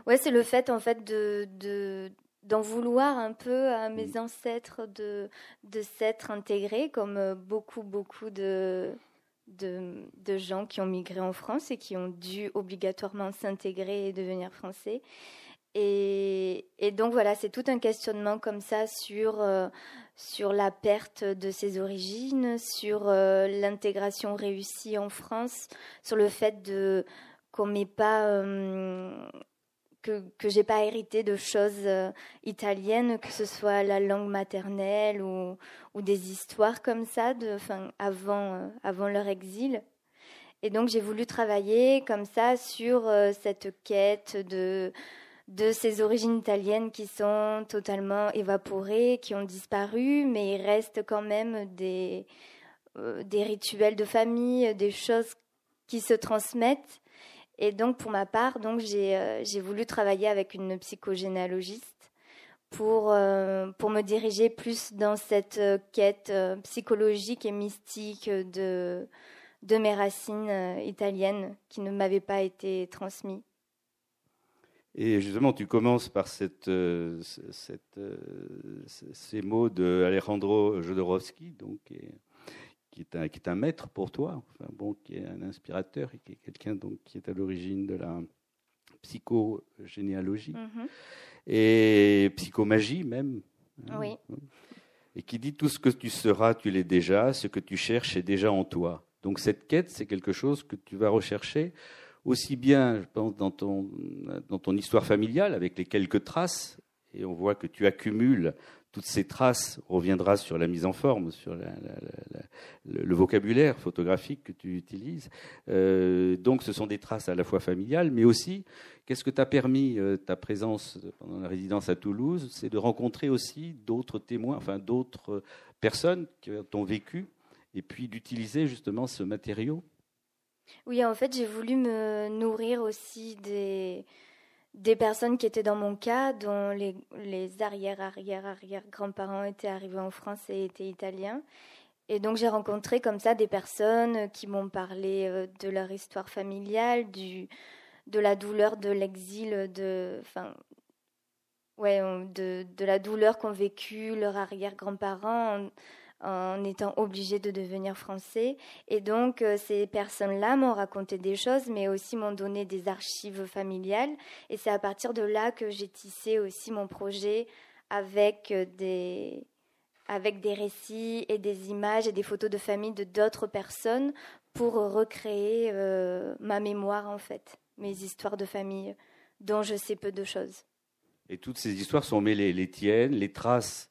Ouais, c'est le fait, en fait, de. de d'en vouloir un peu à mes mm. ancêtres de, de s'être intégrés comme beaucoup, beaucoup de, de, de, gens qui ont migré en France et qui ont dû obligatoirement s'intégrer et devenir français. Et, et donc voilà, c'est tout un questionnement comme ça sur euh, sur la perte de ses origines, sur l'intégration réussie en France, sur le fait de qu'on m'ait pas que que j'ai pas hérité de choses italiennes, que ce soit la langue maternelle ou, des histoires comme ça, de, avant avant leur exil. Et donc j'ai voulu travailler comme ça sur euh, cette quête de, de ces origines italiennes qui sont totalement évaporées, qui ont disparu, mais il reste quand même des, euh, des rituels de famille, des choses qui se transmettent. Et donc pour ma part, donc j'ai euh, voulu travailler avec une psychogénéalogiste pour, pour me diriger plus dans cette quête psychologique et mystique de de mes racines euh, italiennes qui ne m'avaient pas été transmises. Et justement, tu commences par cette, euh, cette, euh, ces mots de Alejandro Jodorowsky, donc, qui, est un, qui est un maître pour toi, enfin, bon, qui est un inspirateur et qui est quelqu'un donc, qui est à l'origine de la psychogénéalogie mm-hmm. et psychomagie même. Hein. oui. Et qui dit tout ce que tu seras, tu l'es déjà, ce que tu cherches est déjà en toi. Donc cette quête, c'est quelque chose que tu vas rechercher aussi bien, je pense, dans ton, histoire familiale, avec les quelques traces, et on voit que tu accumules toutes ces traces, on reviendra sur la mise en forme, sur le vocabulaire photographique que tu utilises. Euh, donc ce sont des traces à la fois familiales, mais aussi, qu'est-ce que t'a permis euh, ta présence pendant la résidence à Toulouse? C'est de rencontrer aussi d'autres témoins, enfin d'autres personnes qui ont vécu et puis d'utiliser justement ce matériau Oui, en fait, j'ai voulu me nourrir aussi des, des personnes qui étaient dans mon cas, dont les, les arrière, arrière, arrière grands-parents étaient arrivés en France et étaient italiens. Et donc j'ai rencontré comme ça des personnes qui m'ont parlé euh, de leur histoire familiale, du, de la douleur de l'exil, de, enfin, ouais, de, de la douleur qu'ont vécu leurs arrière-grands-parents en étant obligés de devenir français. Et donc, euh, ces personnes-là m'ont raconté des choses, mais aussi m'ont donné des archives familiales. Et c'est à partir de là que j'ai tissé aussi mon projet avec euh, des, avec des récits et des images et des photos de famille de d'autres personnes pour recréer euh, ma mémoire, en fait, mes histoires de famille dont je sais peu de choses. Et toutes ces histoires sont mêlées, les tiennes, les traces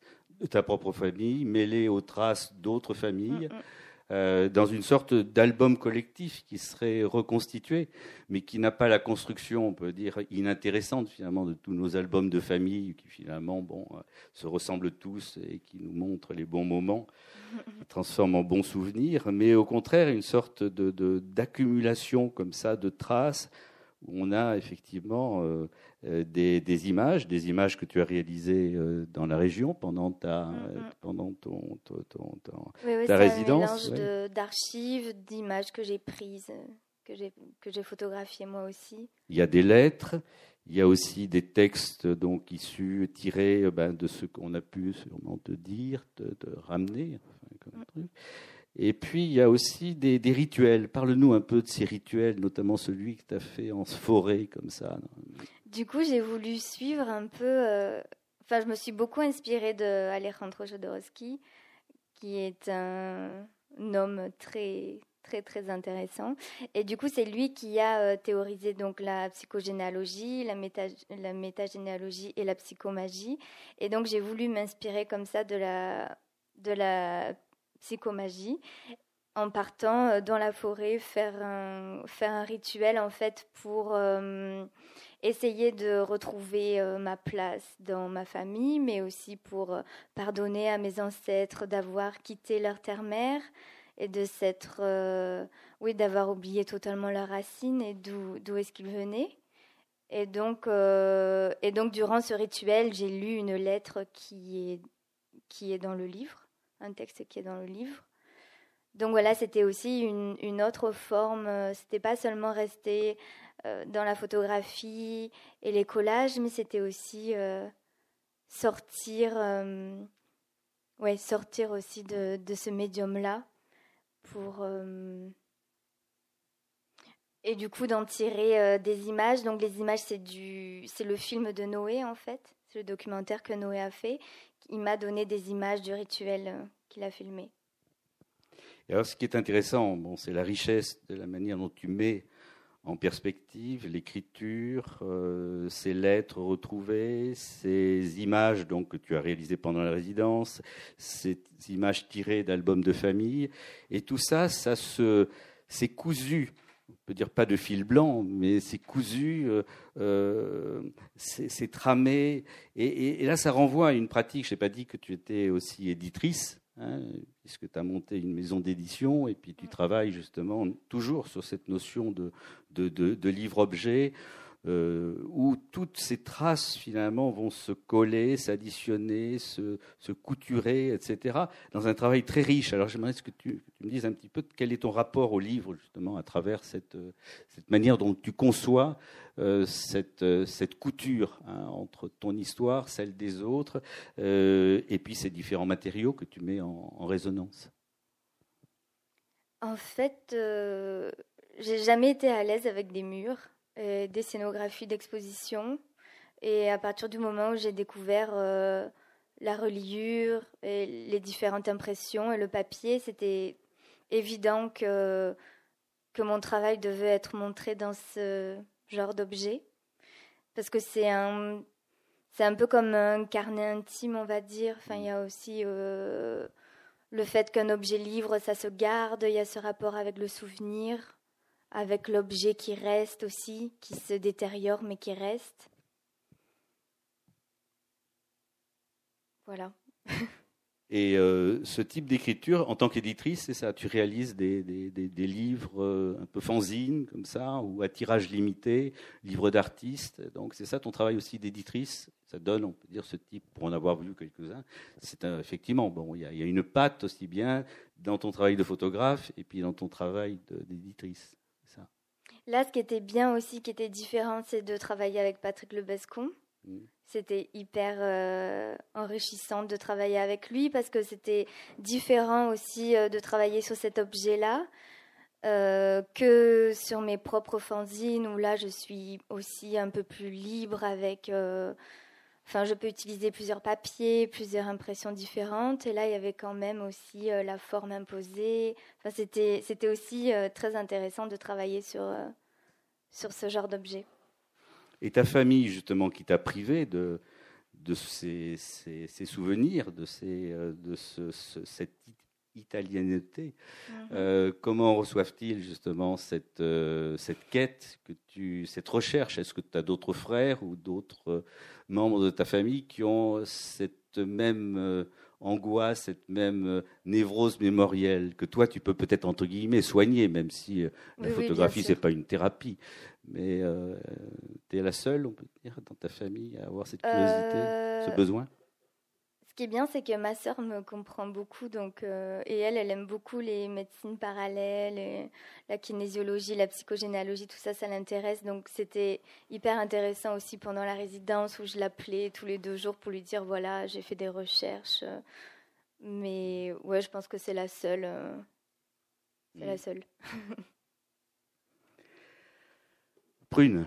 ta propre famille, mêlée aux traces d'autres familles, mm, mm. Euh, dans une sorte d'album collectif qui serait reconstitué, mais qui n'a pas la construction, on peut dire, inintéressante finalement de tous nos albums de famille, qui finalement bon, euh, se ressemblent tous et qui nous montrent les bons moments, qui transforment en bons souvenirs, mais au contraire une sorte d'accumulation de, comme ça de traces où on a effectivement euh, euh, des, images, des images que tu as réalisées euh, dans la région pendant ta, mm, mm. pendant ton, ton, ta résidence. Un mélange d'archives, d'images que j'ai prises, que j'ai que j'ai photographiées moi aussi. Il y a des lettres, il y a aussi des textes donc issus tirés ben, de ce qu'on a pu sûrement te dire, te, ramener. comme mm. Et puis, il y a aussi des, rituels. Parle-nous un peu de ces rituels, notamment celui que tu as fait en forêt, comme ça. Du coup, j'ai voulu suivre un peu. Euh, enfin, je me suis beaucoup inspirée de Alejandro Jodorowsky, qui est un, homme très très très intéressant et du coup c'est lui qui a euh, théorisé donc la psychogénéalogie la, méta, la métagénéalogie et la psychomagie et donc j'ai voulu m'inspirer comme ça de la de la psychomagie en partant euh, dans la forêt faire un, rituel en fait pour euh, essayer de retrouver euh, ma place dans ma famille, mais aussi pour pardonner à mes ancêtres d'avoir quitté leur terre-mère et de s'être, oui, d'avoir oublié totalement leurs racines et d'où, d'où est-ce qu'ils venaient. Et donc, et donc, durant ce rituel, j'ai lu une lettre qui est, qui est dans le livre un texte qui est dans le livre. Donc voilà, c'était aussi une, autre forme. Euh, c'était pas seulement rester euh, dans la photographie et les collages, mais c'était aussi euh, sortir, ouais, sortir aussi de, de ce médium-là pour et du coup d'en tirer des images. Donc les images, c'est du, c'est le film de Noé en fait. Le documentaire que Noé a fait. Il m'a donné des images du rituel qu'il a filmé. Et alors, ce qui est intéressant, bon, c'est la richesse de la manière dont tu mets en perspective l'écriture, euh, ces lettres retrouvées, ces images donc que tu as réalisées pendant la résidence, ces images tirées d'albums de famille, et tout ça, ça se, c'est cousu. On peut dire pas de fil blanc, mais c'est cousu, euh, euh, c'est tramé, et, et, là ça renvoie à une pratique. Je n'ai pas dit que tu étais aussi éditrice, hein, puisque tu as monté une maison d'édition et puis tu travailles justement toujours sur cette notion de, de, de, livre-objet. Euh, où toutes ces traces finalement vont se coller, s'additionner, se, se, couturer, etc., dans un travail très riche. Alors j'aimerais que tu, me dises un petit peu quel est ton rapport au livre, justement, à travers cette, cette manière dont tu conçois euh, cette, euh, cette, couture hein, entre ton histoire, celle des autres, euh, et puis ces différents matériaux que tu mets en, résonance? En fait, j'ai jamais été à l'aise avec des murs, des scénographies d'exposition. Et à partir du moment où j'ai découvert la reliure, et les différentes impressions et le papier, c'était évident que, que mon travail devait être montré dans ce, genre d'objet. Parce que c'est un, c'est un peu comme un carnet intime, on va dire. Enfin, il y a aussi euh, le fait qu'un objet livre, ça se garde. Il y a ce rapport avec le souvenir, avec l'objet qui reste aussi, qui se détériore mais qui reste. Voilà. Et euh, ce type d'écriture, en tant qu'éditrice, c'est ça, tu réalises des, livres euh, un peu fanzines, comme ça, ou à tirage limité, livres d'artistes. Donc c'est ça ton travail aussi d'éditrice. Ça donne, on peut dire, ce type, pour en avoir vu quelques-uns. C'est effectivement, bon, il y, a une patte aussi bien dans ton travail de photographe et puis dans ton travail d'éditrice. Là, ce qui était bien aussi, qui était différent, c'est de travailler avec Patrick Lebescon. Mmh. C'était hyper euh, enrichissant de travailler avec lui parce que c'était différent aussi euh, de travailler sur cet objet-là euh, que sur mes propres fanzines où là je suis aussi un peu plus libre avec. Enfin, je peux utiliser plusieurs papiers, plusieurs impressions différentes. Et là, il y avait quand même aussi la forme imposée. Enfin, c'était, aussi très intéressant de travailler sur, sur ce genre d'objet. Et ta famille, justement, qui t'a privé de, de ces, souvenirs, de, ces, euh, de cette italienneté. Mhm. Euh, comment reçoivent-ils justement cette, euh, cette quête, que tu, cette recherche? Est-ce que tu as d'autres frères ou d'autres membres de ta famille qui ont cette même angoisse, cette même névrose mémorielle que toi tu peux peut-être entre guillemets soigner, même si la photographie c'est pas une thérapie. Mais euh, tu es la seule, on peut dire, dans ta famille à avoir cette curiosité, ce euh, besoin? Ce qui est bien, c'est que ma sœur me comprend beaucoup. Donc, euh, et elle, elle aime beaucoup les médecines parallèles, la kinésiologie, la psychogénéalogie, tout ça, ça l'intéresse. Donc c'était hyper intéressant aussi pendant la résidence où je l'appelais tous les deux jours pour lui dire voilà, j'ai fait des recherches. Mais ouais, je pense que c'est la seule. c'est la mm. seule. Prune.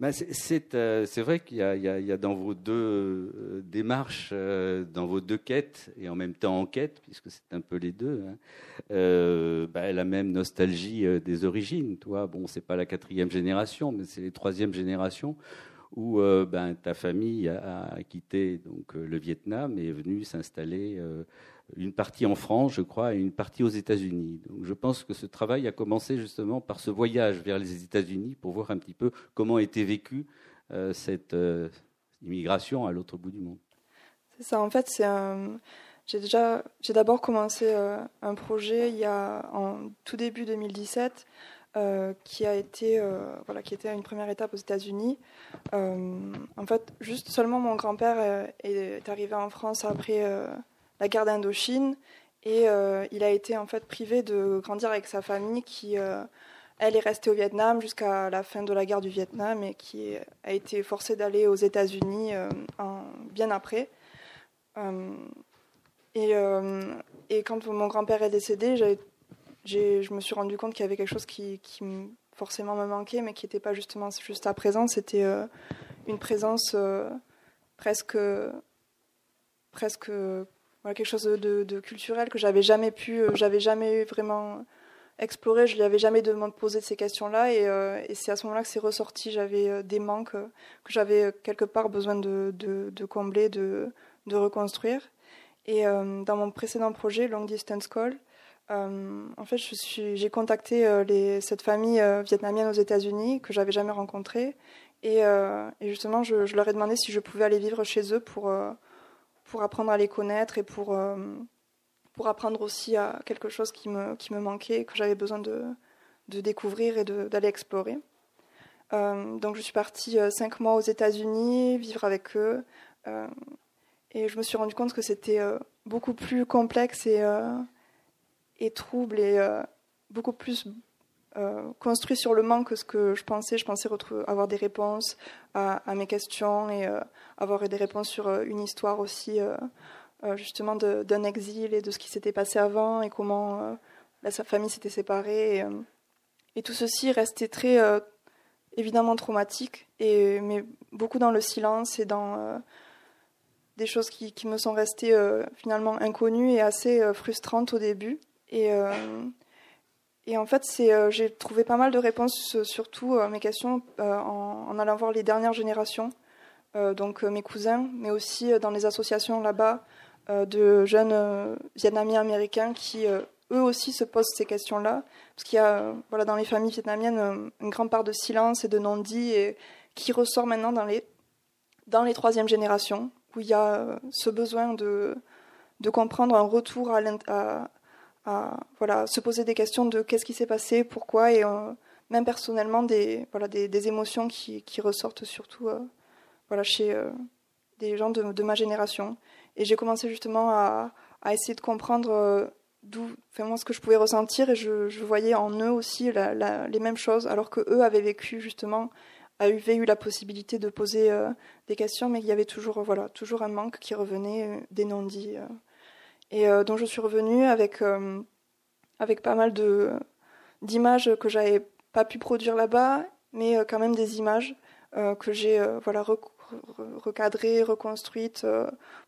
Ben c'est vrai qu'il y, a dans vos deux euh, démarches, euh, dans vos deux quêtes, et en même temps en quête, puisque c'est un peu les deux, hein, ben, la même nostalgie des origines. Toi, bon, c'est pas la quatrième génération, mais c'est les troisième générations où ben, ta famille a, quitté donc le Vietnam et est venue s'installer une partie en France, je crois, et une partie aux États-Unis. Donc je pense que ce travail a commencé justement par ce voyage vers les États-Unis pour voir un petit peu comment était vécue euh, cette euh, immigration à l'autre bout du monde. C'est ça, en fait, c'est J'ai déjà, j'ai d'abord commencé euh, un projet il y a en tout début 2017 qui a été, voilà, qui était une première étape aux États-Unis. en fait, juste seulement mon grand-père est arrivé en France après la guerre d'Indochine et euh, il a été en fait privé de grandir avec sa famille qui euh, elle est restée au Vietnam jusqu'à la fin de la guerre du Vietnam et qui a été forcée d'aller aux États-Unis euh, bien après. Et, quand mon grand-père est décédé, je me suis rendu compte qu'il y avait quelque chose qui, qui forcément me manquait, mais qui n'était pas justement juste à présent. C'était une présence presque, presque quelque chose de, culturel que j'avais jamais pu, j'avais jamais vraiment exploré, je lui avais jamais demandé de poser ces questions-là, et, c'est à ce moment-là que c'est ressorti. J'avais des manques que j'avais quelque part besoin de, de combler, de, reconstruire. Et dans mon précédent projet, Long Distance Call, euh, en fait, j'ai contacté euh, cette famille euh, vietnamienne aux États-Unis que j'avais jamais rencontrée. Et, justement, je, leur ai demandé si je pouvais aller vivre chez eux pour, apprendre à les connaître et pour, pour apprendre aussi à quelque chose qui me, qui me manquait, que j'avais besoin de, de découvrir et d'aller explorer. donc, je suis partie cinq mois aux États-Unis, vivre avec eux. et je me suis rendu compte que c'était beaucoup plus complexe et et trouble et euh, beaucoup plus euh, construit sur le manque que ce que je pensais. Je pensais avoir des réponses à, mes questions et euh, avoir des réponses sur une histoire aussi, justement, d'un exil et de ce qui s'était passé avant et comment sa famille s'était séparée. Et, et, tout ceci restait très, évidemment, traumatique, et, mais beaucoup dans le silence et dans des choses qui, qui, me sont restées finalement inconnues et assez frustrantes au début. Et, euh, et en fait, euh, j'ai trouvé pas mal de réponses, euh, surtout à mes questions, en, allant voir les dernières générations, donc mes cousins, mais aussi dans les associations là-bas de jeunes Vietnamiens américains qui eux aussi se posent ces questions-là, parce qu'il y a voilà, dans les familles vietnamiennes une grande part de silence et de non-dit et qui ressort maintenant dans les, dans les troisièmes générations, où il y a ce besoin de, de comprendre un retour à, à, à voilà, se poser des questions de qu'est-ce qui s'est passé, pourquoi, et euh, même personnellement des, voilà, des, émotions qui, qui, ressortent surtout euh, voilà, chez euh, des gens de, ma génération. Et j'ai commencé justement à, à, essayer de comprendre d'où, enfin, ce que je pouvais ressentir, et je, voyais en eux aussi les mêmes choses, alors que eux avaient vécu justement avaient eu la possibilité de poser des questions, mais il y avait toujours, voilà, toujours un manque qui revenait, des non-dits et euh, dont je suis revenue avec, euh, avec pas mal d'images que j'avais pas pu produire là-bas, mais euh, quand même des images que j'ai voilà, recadrées, reconstruites,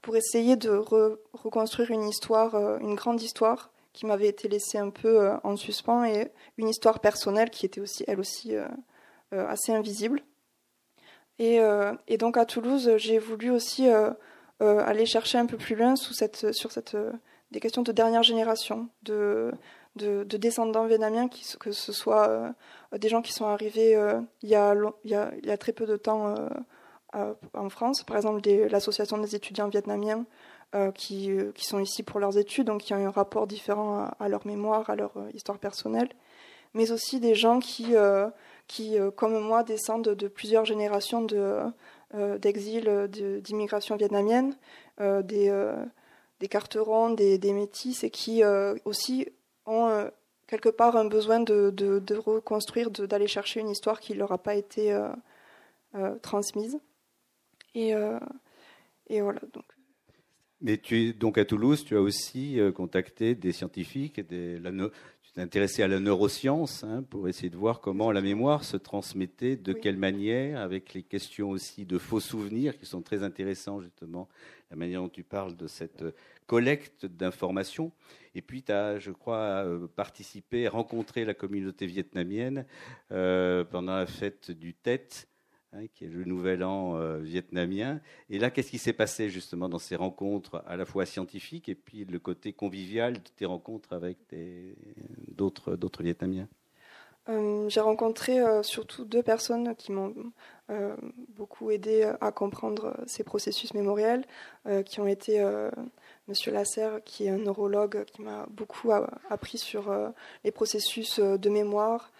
pour essayer de reconstruire une histoire, une grande histoire qui m'avait été laissée un peu en suspens et une histoire personnelle qui était aussi, elle aussi, assez invisible. Et, donc à Toulouse, j'ai voulu aussi euh, aller chercher un peu plus loin sur euh, des questions de dernière génération, de, de, descendants vietnamiens, que ce soit euh, des gens qui sont arrivés il, y a, il, y a, il, y a, très peu de temps en France, par exemple l'association des étudiants vietnamiens qui, sont ici pour leurs études, donc qui ont un rapport différent à, leur mémoire, à leur histoire personnelle, mais aussi des gens qui, comme moi, descendent de plusieurs générations de, euh, d'exil, euh, d'immigration vietnamienne, euh, des, des carterons, des, des, métis, et qui aussi ont quelque part un besoin de, de, reconstruire, d'aller chercher une histoire qui ne leur a pas été transmise. Et, et voilà. Donc. Mais tu es donc à Toulouse, tu as aussi contacté des scientifiques, des, intéressé à la neuroscience hein, pour essayer de voir comment la mémoire se transmettait, de quelle manière, avec les questions aussi de faux souvenirs qui sont très intéressants justement, la manière dont tu parles de cette collecte d'informations. Et puis tu as, je crois, euh, participé, rencontré la communauté vietnamienne euh, pendant la fête du Tet Hein, qui est le nouvel an euh, vietnamien. Et là, qu'est-ce qui s'est passé justement dans ces rencontres à la fois scientifiques et puis le côté convivial de tes rencontres avec d'autres, Vietnamiens? Euh, J'ai rencontré euh, surtout deux personnes qui m'ont beaucoup aidé à comprendre ces processus mémoriels, qui ont été Monsieur Lasserre, qui est un neurologue qui m'a beaucoup appris sur les processus de mémoire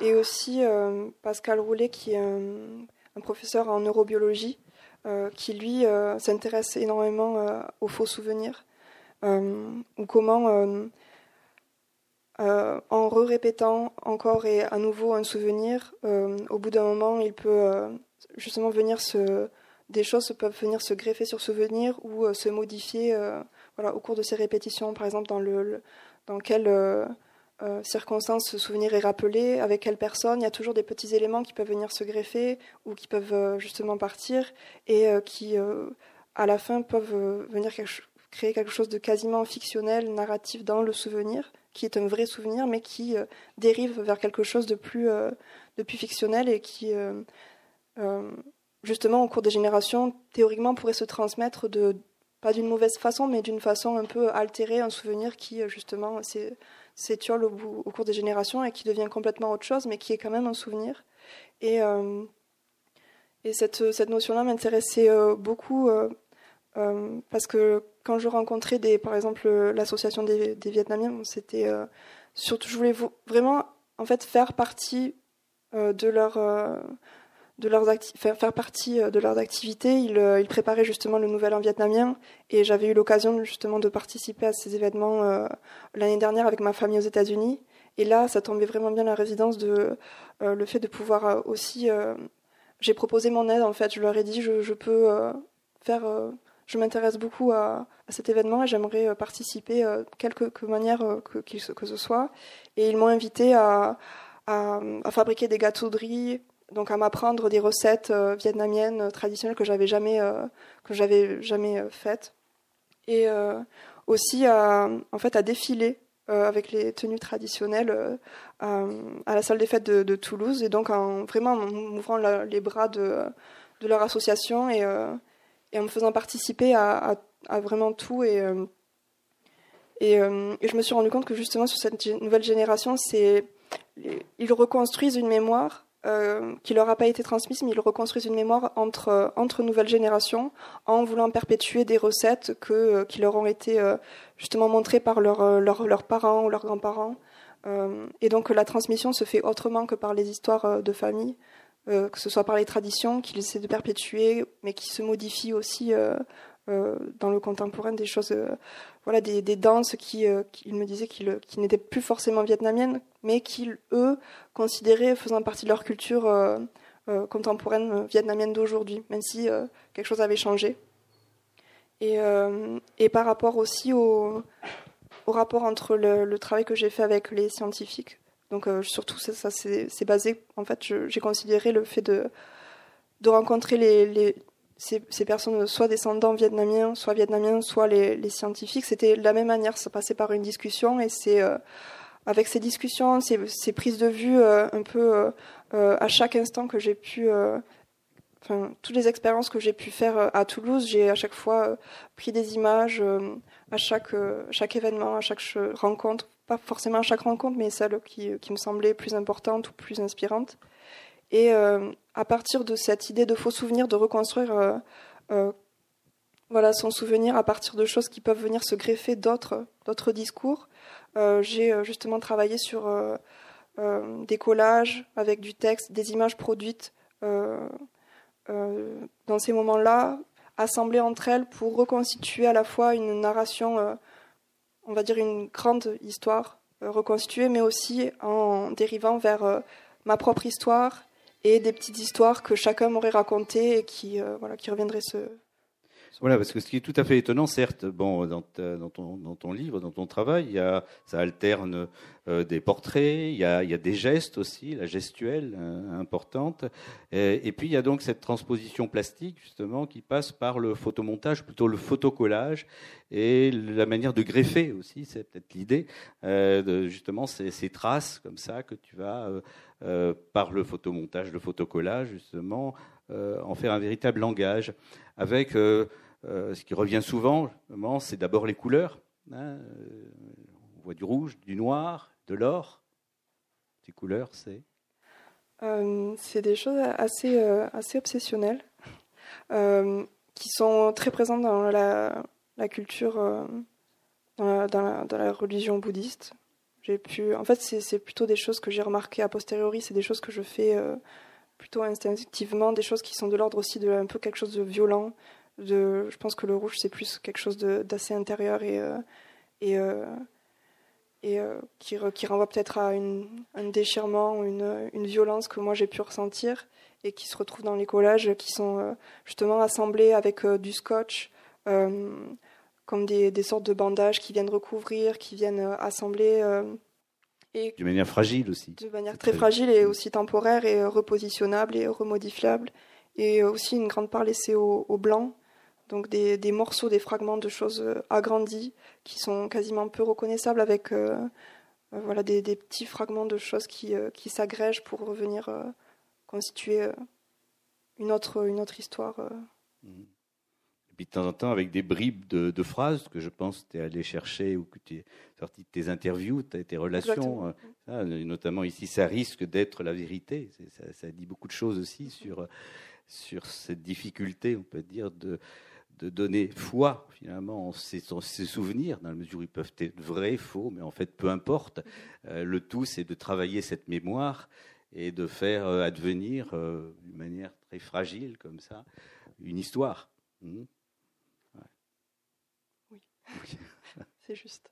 et aussi euh, Pascal Roulet, qui est un, professeur en neurobiologie, euh, qui lui euh, s'intéresse énormément aux faux souvenirs, ou comment, en re-répétant encore et à nouveau un souvenir, au bout d'un moment, il peut justement venir se des choses peuvent venir se greffer sur souvenir ou se modifier voilà, au cours de ces répétitions. Par exemple, dans, le, dans quel circonstance ce souvenir est rappelé, avec quelle personne. Il y a toujours des petits éléments qui peuvent venir se greffer ou qui peuvent justement partir et qui, à la fin, peuvent venir créer quelque chose de quasiment fictionnel, narratif dans le souvenir, qui est un vrai souvenir, mais qui dérive vers quelque chose de plus, de plus fictionnel et qui justement, au cours des générations, théoriquement, pourrait se transmettre de pas d'une mauvaise façon, mais d'une façon un peu altérée, un souvenir qui, euh, justement, s'étiole au, au cours des générations et qui devient complètement autre chose, mais qui est quand même un souvenir. Et, euh, et cette, cette notion-là m'intéressait euh, beaucoup parce que quand je rencontrais, des, par exemple, l'association des, des, Vietnamiens, c'était surtout, je voulais vraiment, en fait, faire partie de leur de leurs faire, partie euh, de leurs activités. Ils, euh, ils, préparaient justement le Nouvel An vietnamien et j'avais eu l'occasion justement de participer à ces événements euh, l'année dernière avec ma famille aux États-Unis. Et là, ça tombait vraiment bien la résidence de le fait de pouvoir aussi. J'ai proposé mon aide en fait. Je leur ai dit je, je peux faire. je m'intéresse beaucoup à, cet événement et j'aimerais participer quelque que manière que, que, ce soit. Et ils m'ont invité à, à fabriquer des gâteaux de riz donc à m'apprendre des recettes euh, vietnamiennes euh, traditionnelles que j'avais jamais euh, que j'avais jamais faites. Et aussi à, en fait à défiler avec les tenues traditionnelles à la salle des fêtes de, Toulouse. Et donc en vraiment en les bras de, de leur association et, et, en me faisant participer à, à, vraiment tout. Et, et, et, je me suis rendu compte que justement sur cette nouvelle génération c'est ils reconstruisent une mémoire euh, qui leur a pas été transmise, mais ils reconstruisent une mémoire entre, euh, entre nouvelles générations en voulant perpétuer des recettes que, euh, qui leur ont été justement montrées par leurs leurs parents ou leurs grands-parents. et donc la transmission se fait autrement que par les histoires de famille, que ce soit par les traditions qu'ils essaient de perpétuer, mais qui se modifient aussi dans le contemporain, des choses voilà, des, danses qui, euh, me disaient qui, n'étaient plus forcément vietnamiennes, mais qui, eux, considéraient faisant partie de leur culture euh, euh, contemporaine vietnamienne d'aujourd'hui, même si quelque chose avait changé. Et, et par rapport aussi au, au rapport entre le, travail que j'ai fait avec les scientifiques, donc surtout ça, ça c'est basé, en fait, j'ai considéré le fait de, de rencontrer les ces, personnes, soit descendants vietnamiens, soit vietnamiens, soit les, scientifiques, c'était de la même manière, ça passait par une discussion et c'est euh, avec ces discussions, ces, prises de vue euh, un peu euh, à chaque instant que j'ai pu, enfin toutes les expériences que j'ai pu faire à Toulouse, j'ai à chaque fois pris des images à chaque chaque événement, à chaque rencontre, pas forcément à chaque rencontre, mais celle qui, qui me semblait plus importante ou plus inspirante. Et à partir de cette idée de faux souvenirs, de reconstruire euh, euh, voilà, son souvenir à partir de choses qui peuvent venir se greffer d'autres, d'autres discours, j'ai justement travaillé sur des collages avec du texte, des images produites dans ces moments-là, assemblées entre elles pour reconstituer à la fois une narration, on va dire une grande histoire reconstituée, mais aussi en dérivant vers ma propre histoire et des petites histoires que chacun m'aurait racontées et qui, euh, voilà, qui reviendraient se. Voilà, parce que ce qui est tout à fait étonnant, certes, bon, dans, dans, ton, dans ton, livre, dans ton travail, il y a, ça alterne euh, des portraits, il y, a, il y, a, des gestes aussi, la gestuelle euh, importante, et, et, puis il y a donc cette transposition plastique justement qui passe par le photomontage, plutôt le photocollage, et la manière de greffer aussi, c'est peut-être l'idée, de justement ces, ces, traces comme ça que tu vas euh, par le photomontage, le photocollage, justement, euh, en faire un véritable langage. Avec euh, ce qui revient souvent, c'est d'abord les couleurs. Hein, on voit du rouge, du noir, de l'or. Ces couleurs, c'est C'est des choses assez, assez obsessionnelles, qui sont très présentes dans la, culture, dans la religion bouddhiste. J'ai pu. En fait, c'est plutôt des choses que j'ai remarquées a posteriori. C'est des choses que je fais euh, plutôt instinctivement, des choses qui sont de l'ordre aussi de un peu quelque chose de violent. De, je pense que le rouge c'est plus quelque chose d'assez intérieur et euh, et, euh, et qui, qui, renvoie peut-être à une, un déchirement une, une violence que moi j'ai pu ressentir et qui se retrouve dans les collages qui sont justement assemblés avec du scotch comme des, sortes de bandages qui viennent recouvrir, qui viennent euh, assembler. Euh, Et de manière fragile aussi. De manière très, fragile et aussi temporaire et repositionnable et remodifiable. Et aussi une grande part laissée au, au blanc. Donc des, des, morceaux, des fragments de choses agrandies qui sont quasiment peu reconnaissables avec voilà, des, des, petits fragments de choses qui, qui s'agrègent pour revenir constituer une autre, une autre histoire. Mmh. Et puis de temps en temps, avec des bribes de, phrases que je pense tu es allé chercher ou que tu es sorti de tes interviews, tes relations. Euh, notamment ici, ça risque d'être la vérité. Ça, ça, dit beaucoup de choses aussi sur, sur cette difficulté, on peut dire, de, de donner foi finalement en ces, souvenirs, dans la mesure où ils peuvent être vrais, faux, mais en fait, peu importe. Euh, le tout, c'est de travailler cette mémoire et de faire euh, advenir d'une manière très fragile comme ça une histoire. Mmh. C'est juste.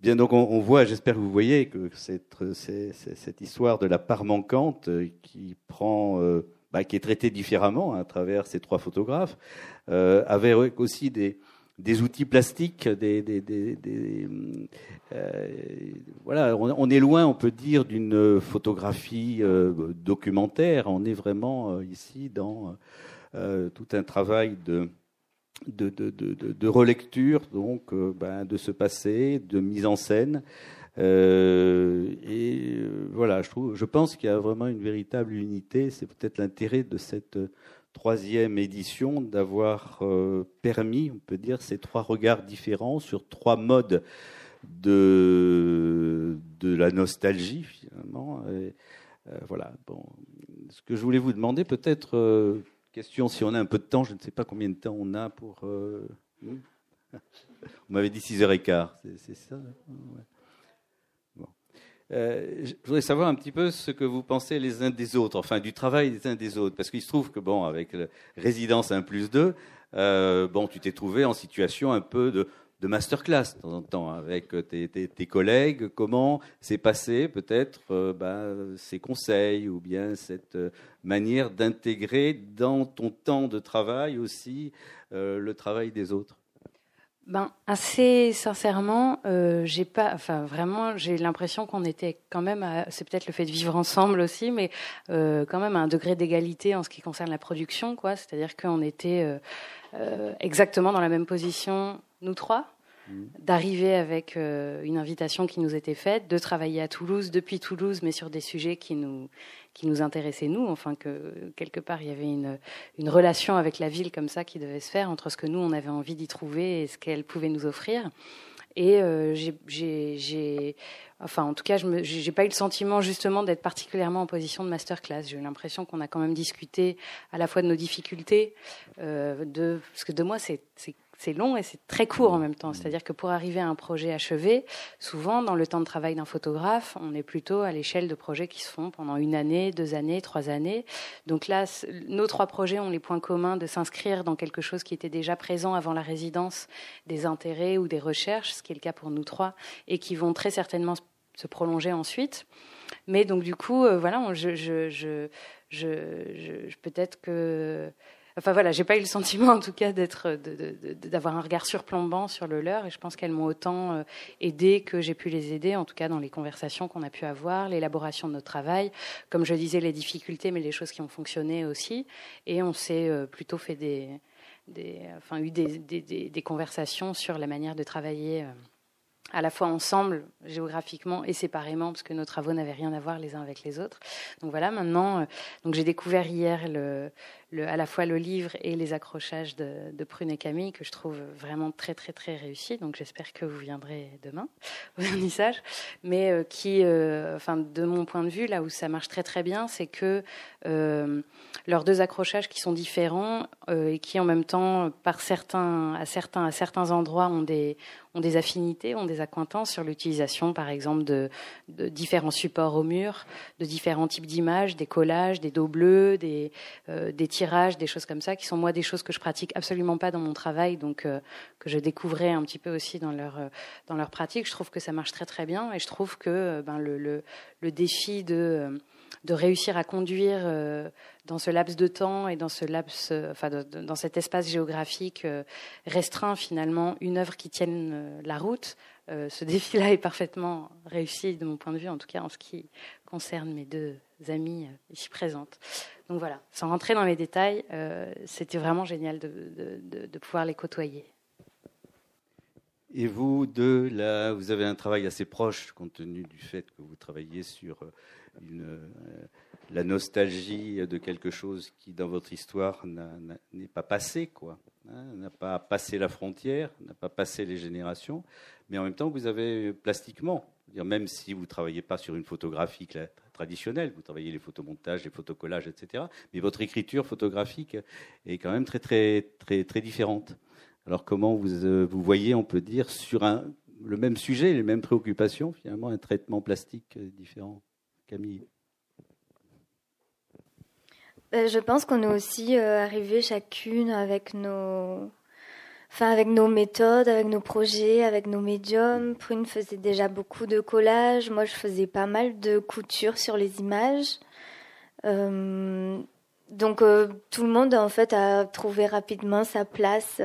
Bien, donc on, voit, j'espère que vous voyez que cette, cette, histoire de la part manquante euh, qui prend, euh, bah, qui est traitée différemment à travers ces trois photographes, euh, avait aussi des, des outils plastiques, des, des, voilà, on, est loin, on peut dire, d'une photographie documentaire. On est vraiment ici dans tout un travail de de, de, de, de, relecture donc euh, ben, de ce passé, de mise en scène. Euh, et euh, voilà, je, trouve, je pense qu'il y a vraiment une véritable unité. C'est peut-être l'intérêt de cette troisième édition d'avoir permis, on peut dire, ces trois regards différents sur trois modes de, de la nostalgie finalement. voilà. Bon, ce que je voulais vous demander, peut-être Question, si on a un peu de temps, je ne sais pas combien de temps on a pour... Euh, on m'avait dit 6h15, c'est ça bon. Euh, Je voudrais savoir un petit peu ce que vous pensez les uns des autres, enfin du travail des uns des autres, parce qu'il se trouve que, bon, avec résidence 1 plus 2, euh, bon, tu t'es trouvé en situation un peu de masterclass de temps en temps avec tes, collègues. Comment s'est passé peut-être euh, bah, ces conseils ou bien cette euh, manière d'intégrer dans ton temps de travail aussi euh, le travail des autres? Ben, assez sincèrement, j'ai pas, enfin vraiment, j'ai l'impression qu'on était quand même, c'est peut-être le fait de vivre ensemble aussi, mais quand même à un degré d'égalité en ce qui concerne la production, quoi. C'est-à-dire qu'on était exactement dans la même position nous trois, mm. d'arriver avec euh, une invitation qui nous était faite, de travailler à Toulouse, depuis Toulouse, mais sur des sujets qui nous, qui nous intéressaient, nous, enfin que quelque part il y avait une, une relation avec la ville comme ça qui devait se faire entre ce que nous, on avait envie d'y trouver et ce qu'elle pouvait nous offrir. Et euh, j'ai, enfin, en tout cas, je n'ai pas eu le sentiment justement d'être particulièrement en position de masterclass. J'ai eu l'impression qu'on a quand même discuté à la fois de nos difficultés, euh, de, parce que de moi, c'est c'est long et c'est très court en même temps. C'est-à-dire que pour arriver à un projet achevé, souvent dans le temps de travail d'un photographe, on est plutôt à l'échelle de projets qui se font pendant une année, deux années, trois années. Donc là, nos trois projets ont les points communs de s'inscrire dans quelque chose qui était déjà présent avant la résidence, des intérêts ou des recherches, ce qui est le cas pour nous trois, et qui vont très certainement se prolonger ensuite. Mais donc du coup, euh, voilà, je, je, je, je peut-être que Enfin voilà, j'ai pas eu le sentiment en tout cas d'être, d'avoir un regard surplombant sur le leur, et je pense qu'elles m'ont autant euh, aidé que j'ai pu les aider, en tout cas dans les conversations qu'on a pu avoir, l'élaboration de notre travail, comme je disais, les difficultés, mais les choses qui ont fonctionné aussi, et on s'est euh, plutôt fait des, enfin eu des, des, conversations sur la manière de travailler. Euh, à la fois ensemble, géographiquement et séparément, parce que nos travaux n'avaient rien à voir les uns avec les autres. Donc voilà, maintenant, donc j'ai découvert hier le, à la fois le livre et les accrochages de, Prune et Camille que je trouve vraiment très très très réussis. Donc j'espère que vous viendrez demain au vernissage. Mais euh, qui, euh, enfin de mon point de vue, là où ça marche très très bien, c'est que euh, leurs deux accrochages qui sont différents et qui en même temps, par certains, à certains à certains endroits, ont des ont des affinités, ont des accointances sur l'utilisation, par exemple, de, différents supports au mur, de différents types d'images, des collages, des dos bleus, des, des des choses comme ça, qui sont moi des choses que je pratique absolument pas dans mon travail, donc euh, que je découvrais un petit peu aussi dans leur euh, dans leur pratique. Je trouve que ça marche très très bien et je trouve que euh, ben, le, le, défi de de réussir à conduire dans ce laps de temps et dans ce laps, enfin dans cet espace géographique restreint finalement une œuvre qui tienne la route ce défi-là est parfaitement réussi de mon point de vue, en tout cas en ce qui concerne mes deux amies ici présentes. Donc voilà, sans rentrer dans les détails, c'était vraiment génial de, pouvoir les côtoyer. Et vous deux, là, vous avez un travail assez proche, compte tenu du fait que vous travaillez sur une, la nostalgie de quelque chose qui, dans votre histoire, n'est pas passé, quoi. Hein, n'a pas passé la frontière, n'a pas passé les générations, mais en même temps, vous avez plastiquement, même si vous ne travaillez pas sur une photographie vous travaillez les photomontages, les photocollages, etc., mais votre écriture photographique est quand même très, très, très, très différente. Alors, comment vous, euh, vous voyez, on peut dire, sur un, le même sujet, les mêmes préoccupations, finalement, un traitement plastique différent? Camille ben, je pense qu'on est aussi euh, arrivé chacune avec nos, enfin avec nos méthodes, avec nos projets, avec nos médiums. Prune faisait déjà beaucoup de collages, moi je faisais pas mal de couture sur les images. Euh, donc euh, tout le monde en fait a trouvé rapidement sa place.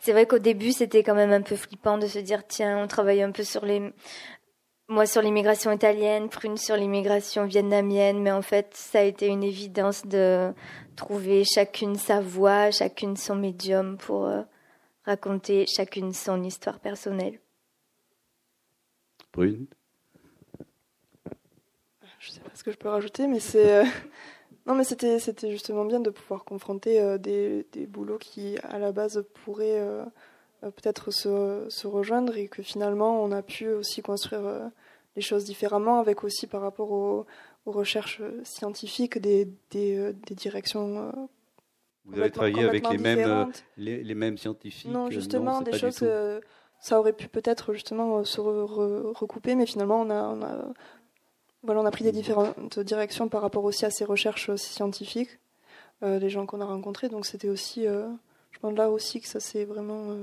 c'est vrai qu'au début c'était quand même un peu flippant de se dire tiens on travaille un peu sur les moi sur l'immigration italienne, Prune sur l'immigration vietnamienne, mais en fait, ça a été une évidence de trouver chacune sa voix, chacune son médium pour euh, raconter chacune son histoire personnelle. Prune Je sais pas ce que je peux rajouter, mais c'est. Euh, non, mais c'était, c'était justement bien de pouvoir confronter euh, des, des, boulots qui, à la base, pourraient euh, peut-être se, se, rejoindre et que finalement on a pu aussi construire euh, les choses différemment avec aussi par rapport aux, recherches scientifiques des, des, des directions. Vous avez travaillé avec les mêmes, les, les, mêmes scientifiques Non, justement, des choses. ça aurait pu peut-être justement se recouper, mais finalement on a, on a, voilà, on a pris des différentes directions par rapport aussi à ces recherches scientifiques, les gens qu'on a rencontrés. Donc c'était aussi, je pense là aussi que ça s'est vraiment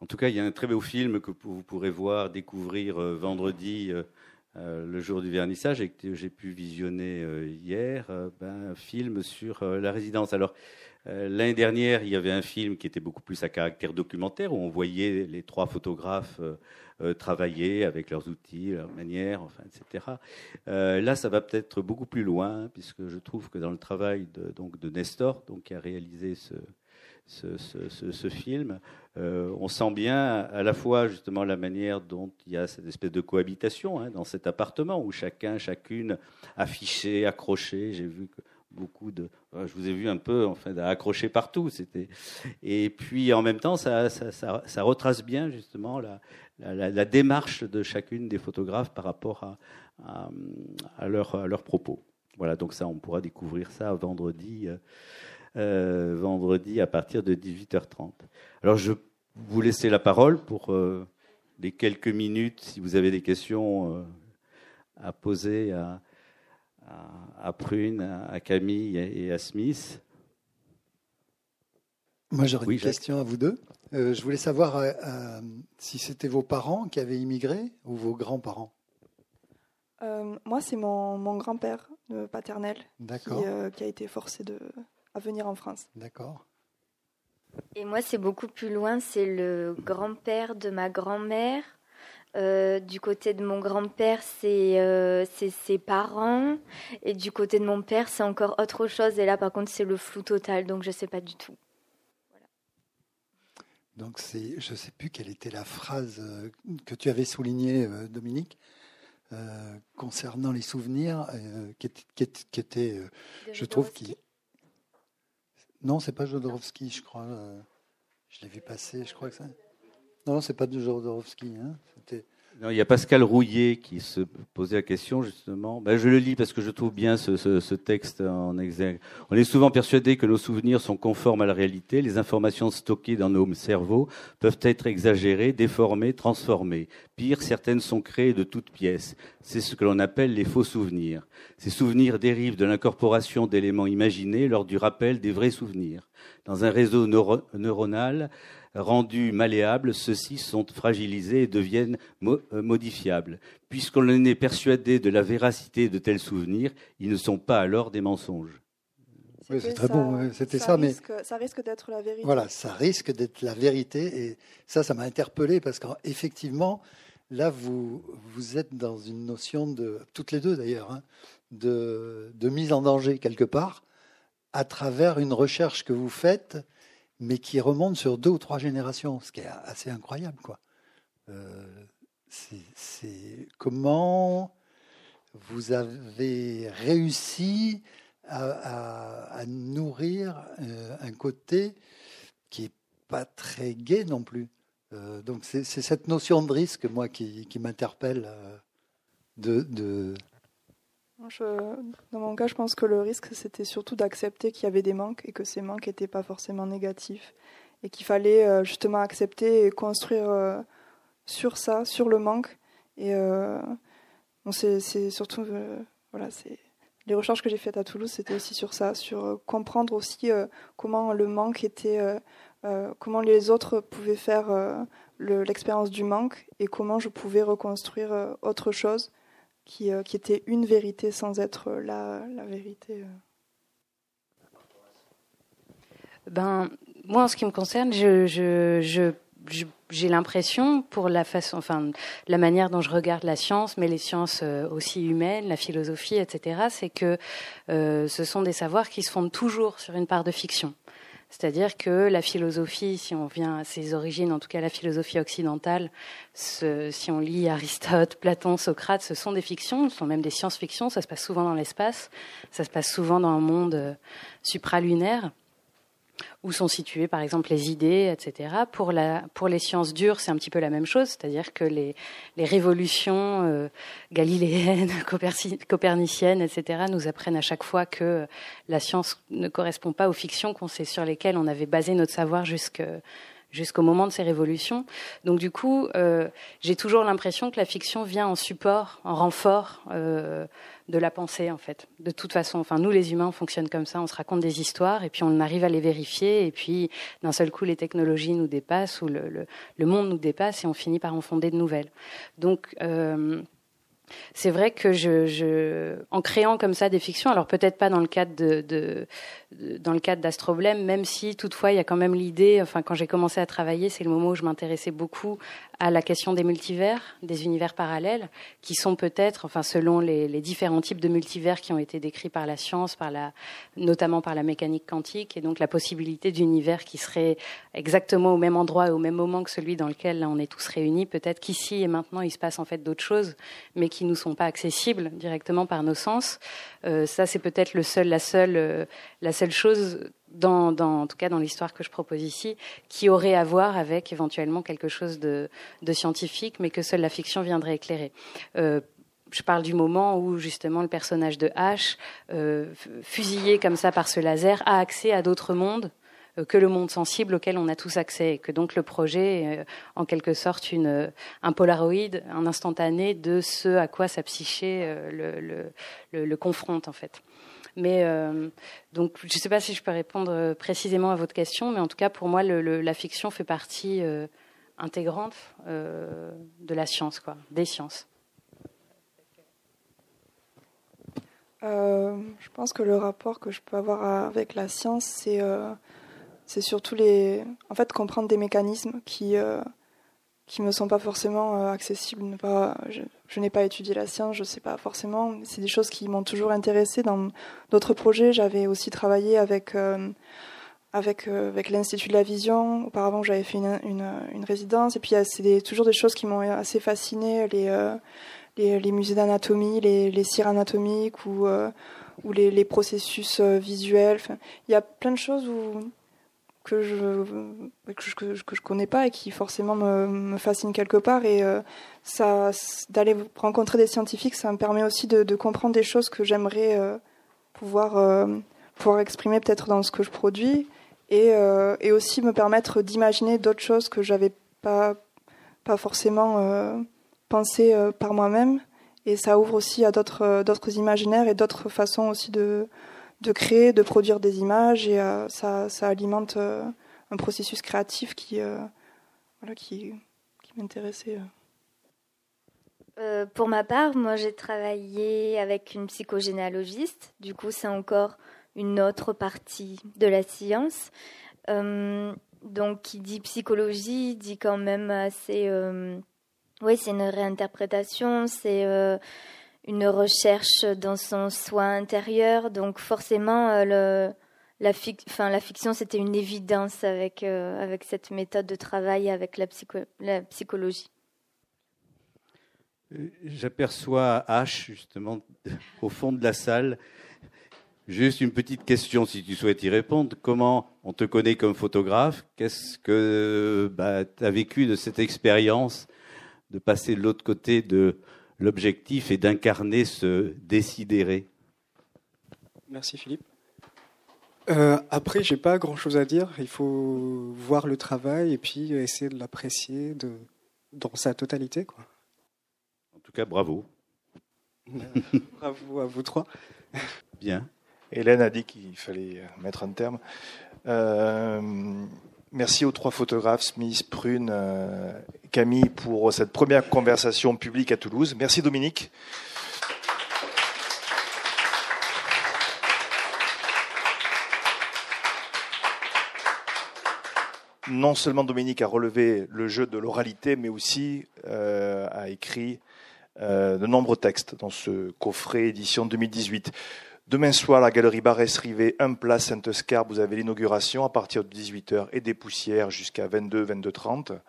En tout cas, il y a un très beau film que vous pourrez voir, découvrir euh, vendredi, euh, euh, le jour du vernissage, et que j'ai pu visionner hier, ben, un film sur la résidence. Alors, l'année dernière, il y avait un film qui était beaucoup plus à caractère documentaire, où on voyait les trois photographes travailler avec leurs outils, leurs manières, etc. là, ça va peut-être beaucoup plus loin, puisque je trouve que dans le travail de, de Nestor, donc, qui a réalisé ce, ce, film, euh, on sent bien à la fois justement la manière dont il y a cette espèce de cohabitation hein, dans cet appartement où chacun, chacune affiché, accroché. J'ai vu que beaucoup de, je vous ai vu un peu enfin accroché partout. C'était et puis en même temps ça, retrace bien justement la, démarche de chacune des photographes par rapport à leurs propos. Voilà, donc ça, on pourra découvrir ça vendredi. Euh, euh, vendredi à partir de 18h30. Alors je vous laisser la parole pour euh, les quelques minutes si vous avez des questions euh, à poser à, à, Prune, à, Camille et à Smith. Moi, j'aurais une question à vous deux. je voulais savoir si c'était vos parents qui avaient immigré ou vos grands-parents? moi, c'est mon, mon grand-père paternel qui, qui, a été forcé de, à venir en France. D'accord. Et moi, c'est beaucoup plus loin. C'est le grand-père de ma grand-mère. Euh, du côté de mon grand-père, euh, c'est ses parents. Et du côté de mon père, c'est encore autre chose. Et là, par contre, c'est le flou total. Donc, je ne sais pas du tout. Voilà. Donc, je ne sais plus quelle était la phrase euh, que tu avais soulignée, Dominique. concernant les souvenirs, qui, qui, était, je trouve, qui, non, c'est pas Jodorowsky, je crois. Euh, je l'ai vu passer, je crois que ça. Non, c'est pas de Jodorowsky. Hein. Il y a Pascal Rouillet qui se posait la question justement. Ben, je le lis parce que je trouve bien ce, texte en exergue. On est souvent persuadé que nos souvenirs sont conformes à la réalité. Les informations stockées dans nos cerveaux peuvent être exagérées, déformées, transformées. Pire, certaines sont créées de toutes pièces. C'est ce que l'on appelle les faux souvenirs. Ces souvenirs dérivent de l'incorporation d'éléments imaginés lors du rappel des vrais souvenirs. Dans un réseau neuronal, rendus malléables, ceux-ci sont fragilisés et deviennent euh, modifiables. Puisqu'on en est persuadé de la véracité de tels souvenirs, ils ne sont pas alors des mensonges. Oui, c'est très bon, c'était ça, mais ça risque d'être la vérité. Voilà, ça risque d'être la vérité, et ça, ça m'a interpellé parce qu'effectivement, là, vous, vous êtes dans une notion de, toutes les deux d'ailleurs, hein, de, de, mise en danger quelque part, à travers une recherche que vous faites, mais qui remonte sur deux ou trois générations, ce qui est assez incroyable, quoi. Euh, c'est comment vous avez réussi à, nourrir euh, un côté qui est pas très gai non plus. Euh, donc c'est cette notion de risque, moi, qui, m'interpelle. Dans mon cas, je pense que le risque, c'était surtout d'accepter qu'il y avait des manques et que ces manques n'étaient pas forcément négatifs. Et qu'il fallait justement accepter et construire sur ça, sur le manque. Et c'est surtout. voilà, les recherches que j'ai faites à Toulouse, c'était aussi sur ça, sur euh, comprendre aussi euh, comment le manque était, euh, comment les autres pouvaient faire l'expérience du manque et comment je pouvais reconstruire autre chose qui, qui, était une vérité sans être la, la vérité. Ben, moi, en ce qui me concerne, j'ai l'impression, pour la façon, enfin, la manière dont je regarde la science, mais les sciences euh, aussi humaines, la philosophie, etc., c'est que euh, ce sont des savoirs qui se fondent toujours sur une part de fiction. C'est-à-dire que la philosophie, si on vient à ses origines, en tout cas la philosophie occidentale, si on lit Aristote, Platon, Socrate, ce sont des fictions, ce sont même des science-fictions, ça se passe souvent dans l'espace, ça se passe souvent dans un monde euh, supralunaire où sont situées par exemple les idées, etc. Pour, la, pour les sciences dures, c'est un petit peu la même chose, c'est-à-dire que les, les révolutions euh, galiléennes, coperniciennes, etc. nous apprennent à chaque fois que la science ne correspond pas aux fictions qu'on sait sur lesquelles on avait basé notre savoir jusque jusqu'au moment de ces révolutions. Donc du coup, euh, j'ai toujours l'impression que la fiction vient en support, en renfort euh, de la pensée en fait. De toute façon, enfin nous les humains on fonctionne comme ça, on se raconte des histoires et puis on arrive à les vérifier et puis d'un seul coup les technologies nous dépassent ou le, monde nous dépasse et on finit par en fonder de nouvelles. Donc euh, c'est vrai que je, en créant comme ça des fictions, alors peut-être pas dans le cadre de, dans le cadre d'Astroblème, même si toutefois il y a quand même l'idée, enfin quand j'ai commencé à travailler, c'est le moment où je m'intéressais beaucoup à la question des multivers, des univers parallèles, qui sont peut-être, enfin selon les, différents types de multivers qui ont été décrits par la science, par la, notamment par la mécanique quantique, et donc la possibilité d'univers qui serait exactement au même endroit et au même moment que celui dans lequel on est tous réunis. Peut-être qu'ici et maintenant il se passe en fait d'autres choses, mais qui nous sont pas accessibles directement par nos sens. Euh, ça, c'est peut-être le seul, la seule, euh, la seule chose en tout cas dans l'histoire que je propose ici, qui aurait à voir avec éventuellement quelque chose de, scientifique, mais que seule la fiction viendrait éclairer. Euh, je parle du moment où justement le personnage de H, fusillé comme ça par ce laser, a accès à d'autres mondes que le monde sensible auquel on a tous accès, et que donc le projet est en quelque sorte une, un polaroïde, un instantané de ce à quoi sa psyché le, le, le, confronte en fait. Mais euh, donc, je ne sais pas si je peux répondre euh, précisément à votre question, mais en tout cas, pour moi, la fiction fait partie euh, intégrante euh, de la science, quoi, des sciences. Euh, je pense que le rapport que je peux avoir avec la science, c'est c'est surtout les, en fait, comprendre des mécanismes qui qui me sont pas forcément euh, accessibles. Pas, je, n'ai pas étudié la science, je sais pas forcément. C'est des choses qui m'ont toujours intéressé dans d'autres projets. J'avais aussi travaillé avec euh, avec euh, avec l'Institut de la Vision. Auparavant, j'avais fait une, une, résidence. Et puis, c'est toujours des choses qui m'ont assez fasciné. Les, les, les musées d'anatomie, les, les cires anatomiques ou ou les, les processus visuels. il y a plein de choses où que je que je, que je connais pas et qui forcément me, me fascine quelque part. Et euh, ça d'aller rencontrer des scientifiques ça me permet aussi de, comprendre des choses que j'aimerais euh, pouvoir euh, pouvoir exprimer peut-être dans ce que je produis et, et aussi me permettre d'imaginer d'autres choses que j'avais pas pas forcément pensé par moi-même. Et ça ouvre aussi à d'autres d'autres imaginaires et d'autres façons aussi de de créer, de produire des images et euh, ça, ça, alimente euh, un processus créatif qui, euh, voilà, qui, qui m'intéressait. pour ma part, moi j'ai travaillé avec une psychogénéalogiste. Du coup, c'est encore une autre partie de la science. donc, qui dit psychologie, dit quand même assez. oui, c'est une réinterprétation, c'est une recherche dans son soin intérieur. Donc, forcément, le la, fiction, c'était une évidence avec, euh, avec cette méthode de travail, avec la, la psychologie. Euh, j'aperçois H, justement, au fond de la salle. Juste une petite question, si tu souhaites y répondre. Comment on te connaît comme photographe? Qu'est-ce que bah, tu as vécu de cette expérience de passer de l'autre côté de l'objectif et d'incarner ce décidéré Merci Philippe. Euh, après, j'ai pas grand chose à dire. Il faut voir le travail et puis essayer de l'apprécier de, dans sa totalité. Quoi. En tout cas, bravo. bravo à vous trois. Bien. Hélène a dit qu'il fallait mettre un terme. Euh, merci aux trois photographes, Smith, Prune, euh, Camille, pour cette première conversation publique à Toulouse. Merci Dominique. non seulement Dominique a relevé le jeu de l'oralité, mais aussi euh, a écrit euh, de nombreux textes dans ce coffret édition 2018. Demain soir, la galerie Barès-Rivet, 1 place Saint-Escar, vous avez l'inauguration à partir de 18h et des poussières jusqu'à 22, 22h30.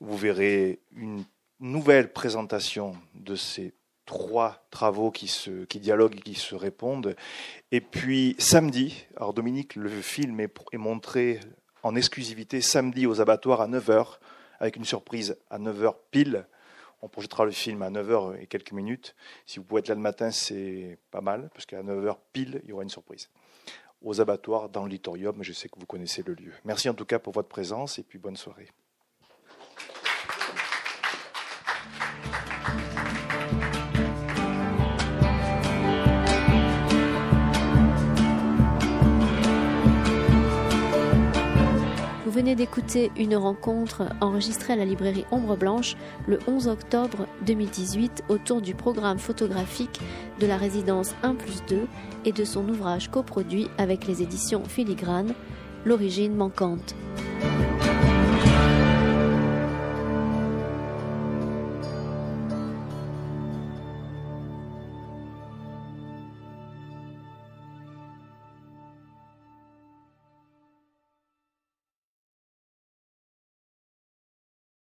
Vous verrez une nouvelle présentation de ces trois travaux qui dialoguent et qui se répondent. Et puis samedi, alors Dominique, le film est, est montré en exclusivité samedi aux abattoirs à 9h, avec une surprise à 9h pile. On projettera le film à 9h et quelques minutes. Si vous pouvez être là le matin, c'est pas mal, parce qu'à 9h pile, il y aura une surprise. Aux abattoirs, dans l'auditorium, je sais que vous connaissez le lieu. Merci en tout cas pour votre présence et puis bonne soirée. Venez d'écouter une rencontre enregistrée à la librairie Ombre Blanche le 11 octobre 2018 autour du programme photographique de la résidence 1 plus 2 et de son ouvrage coproduit avec les éditions Filigrane, L'origine manquante.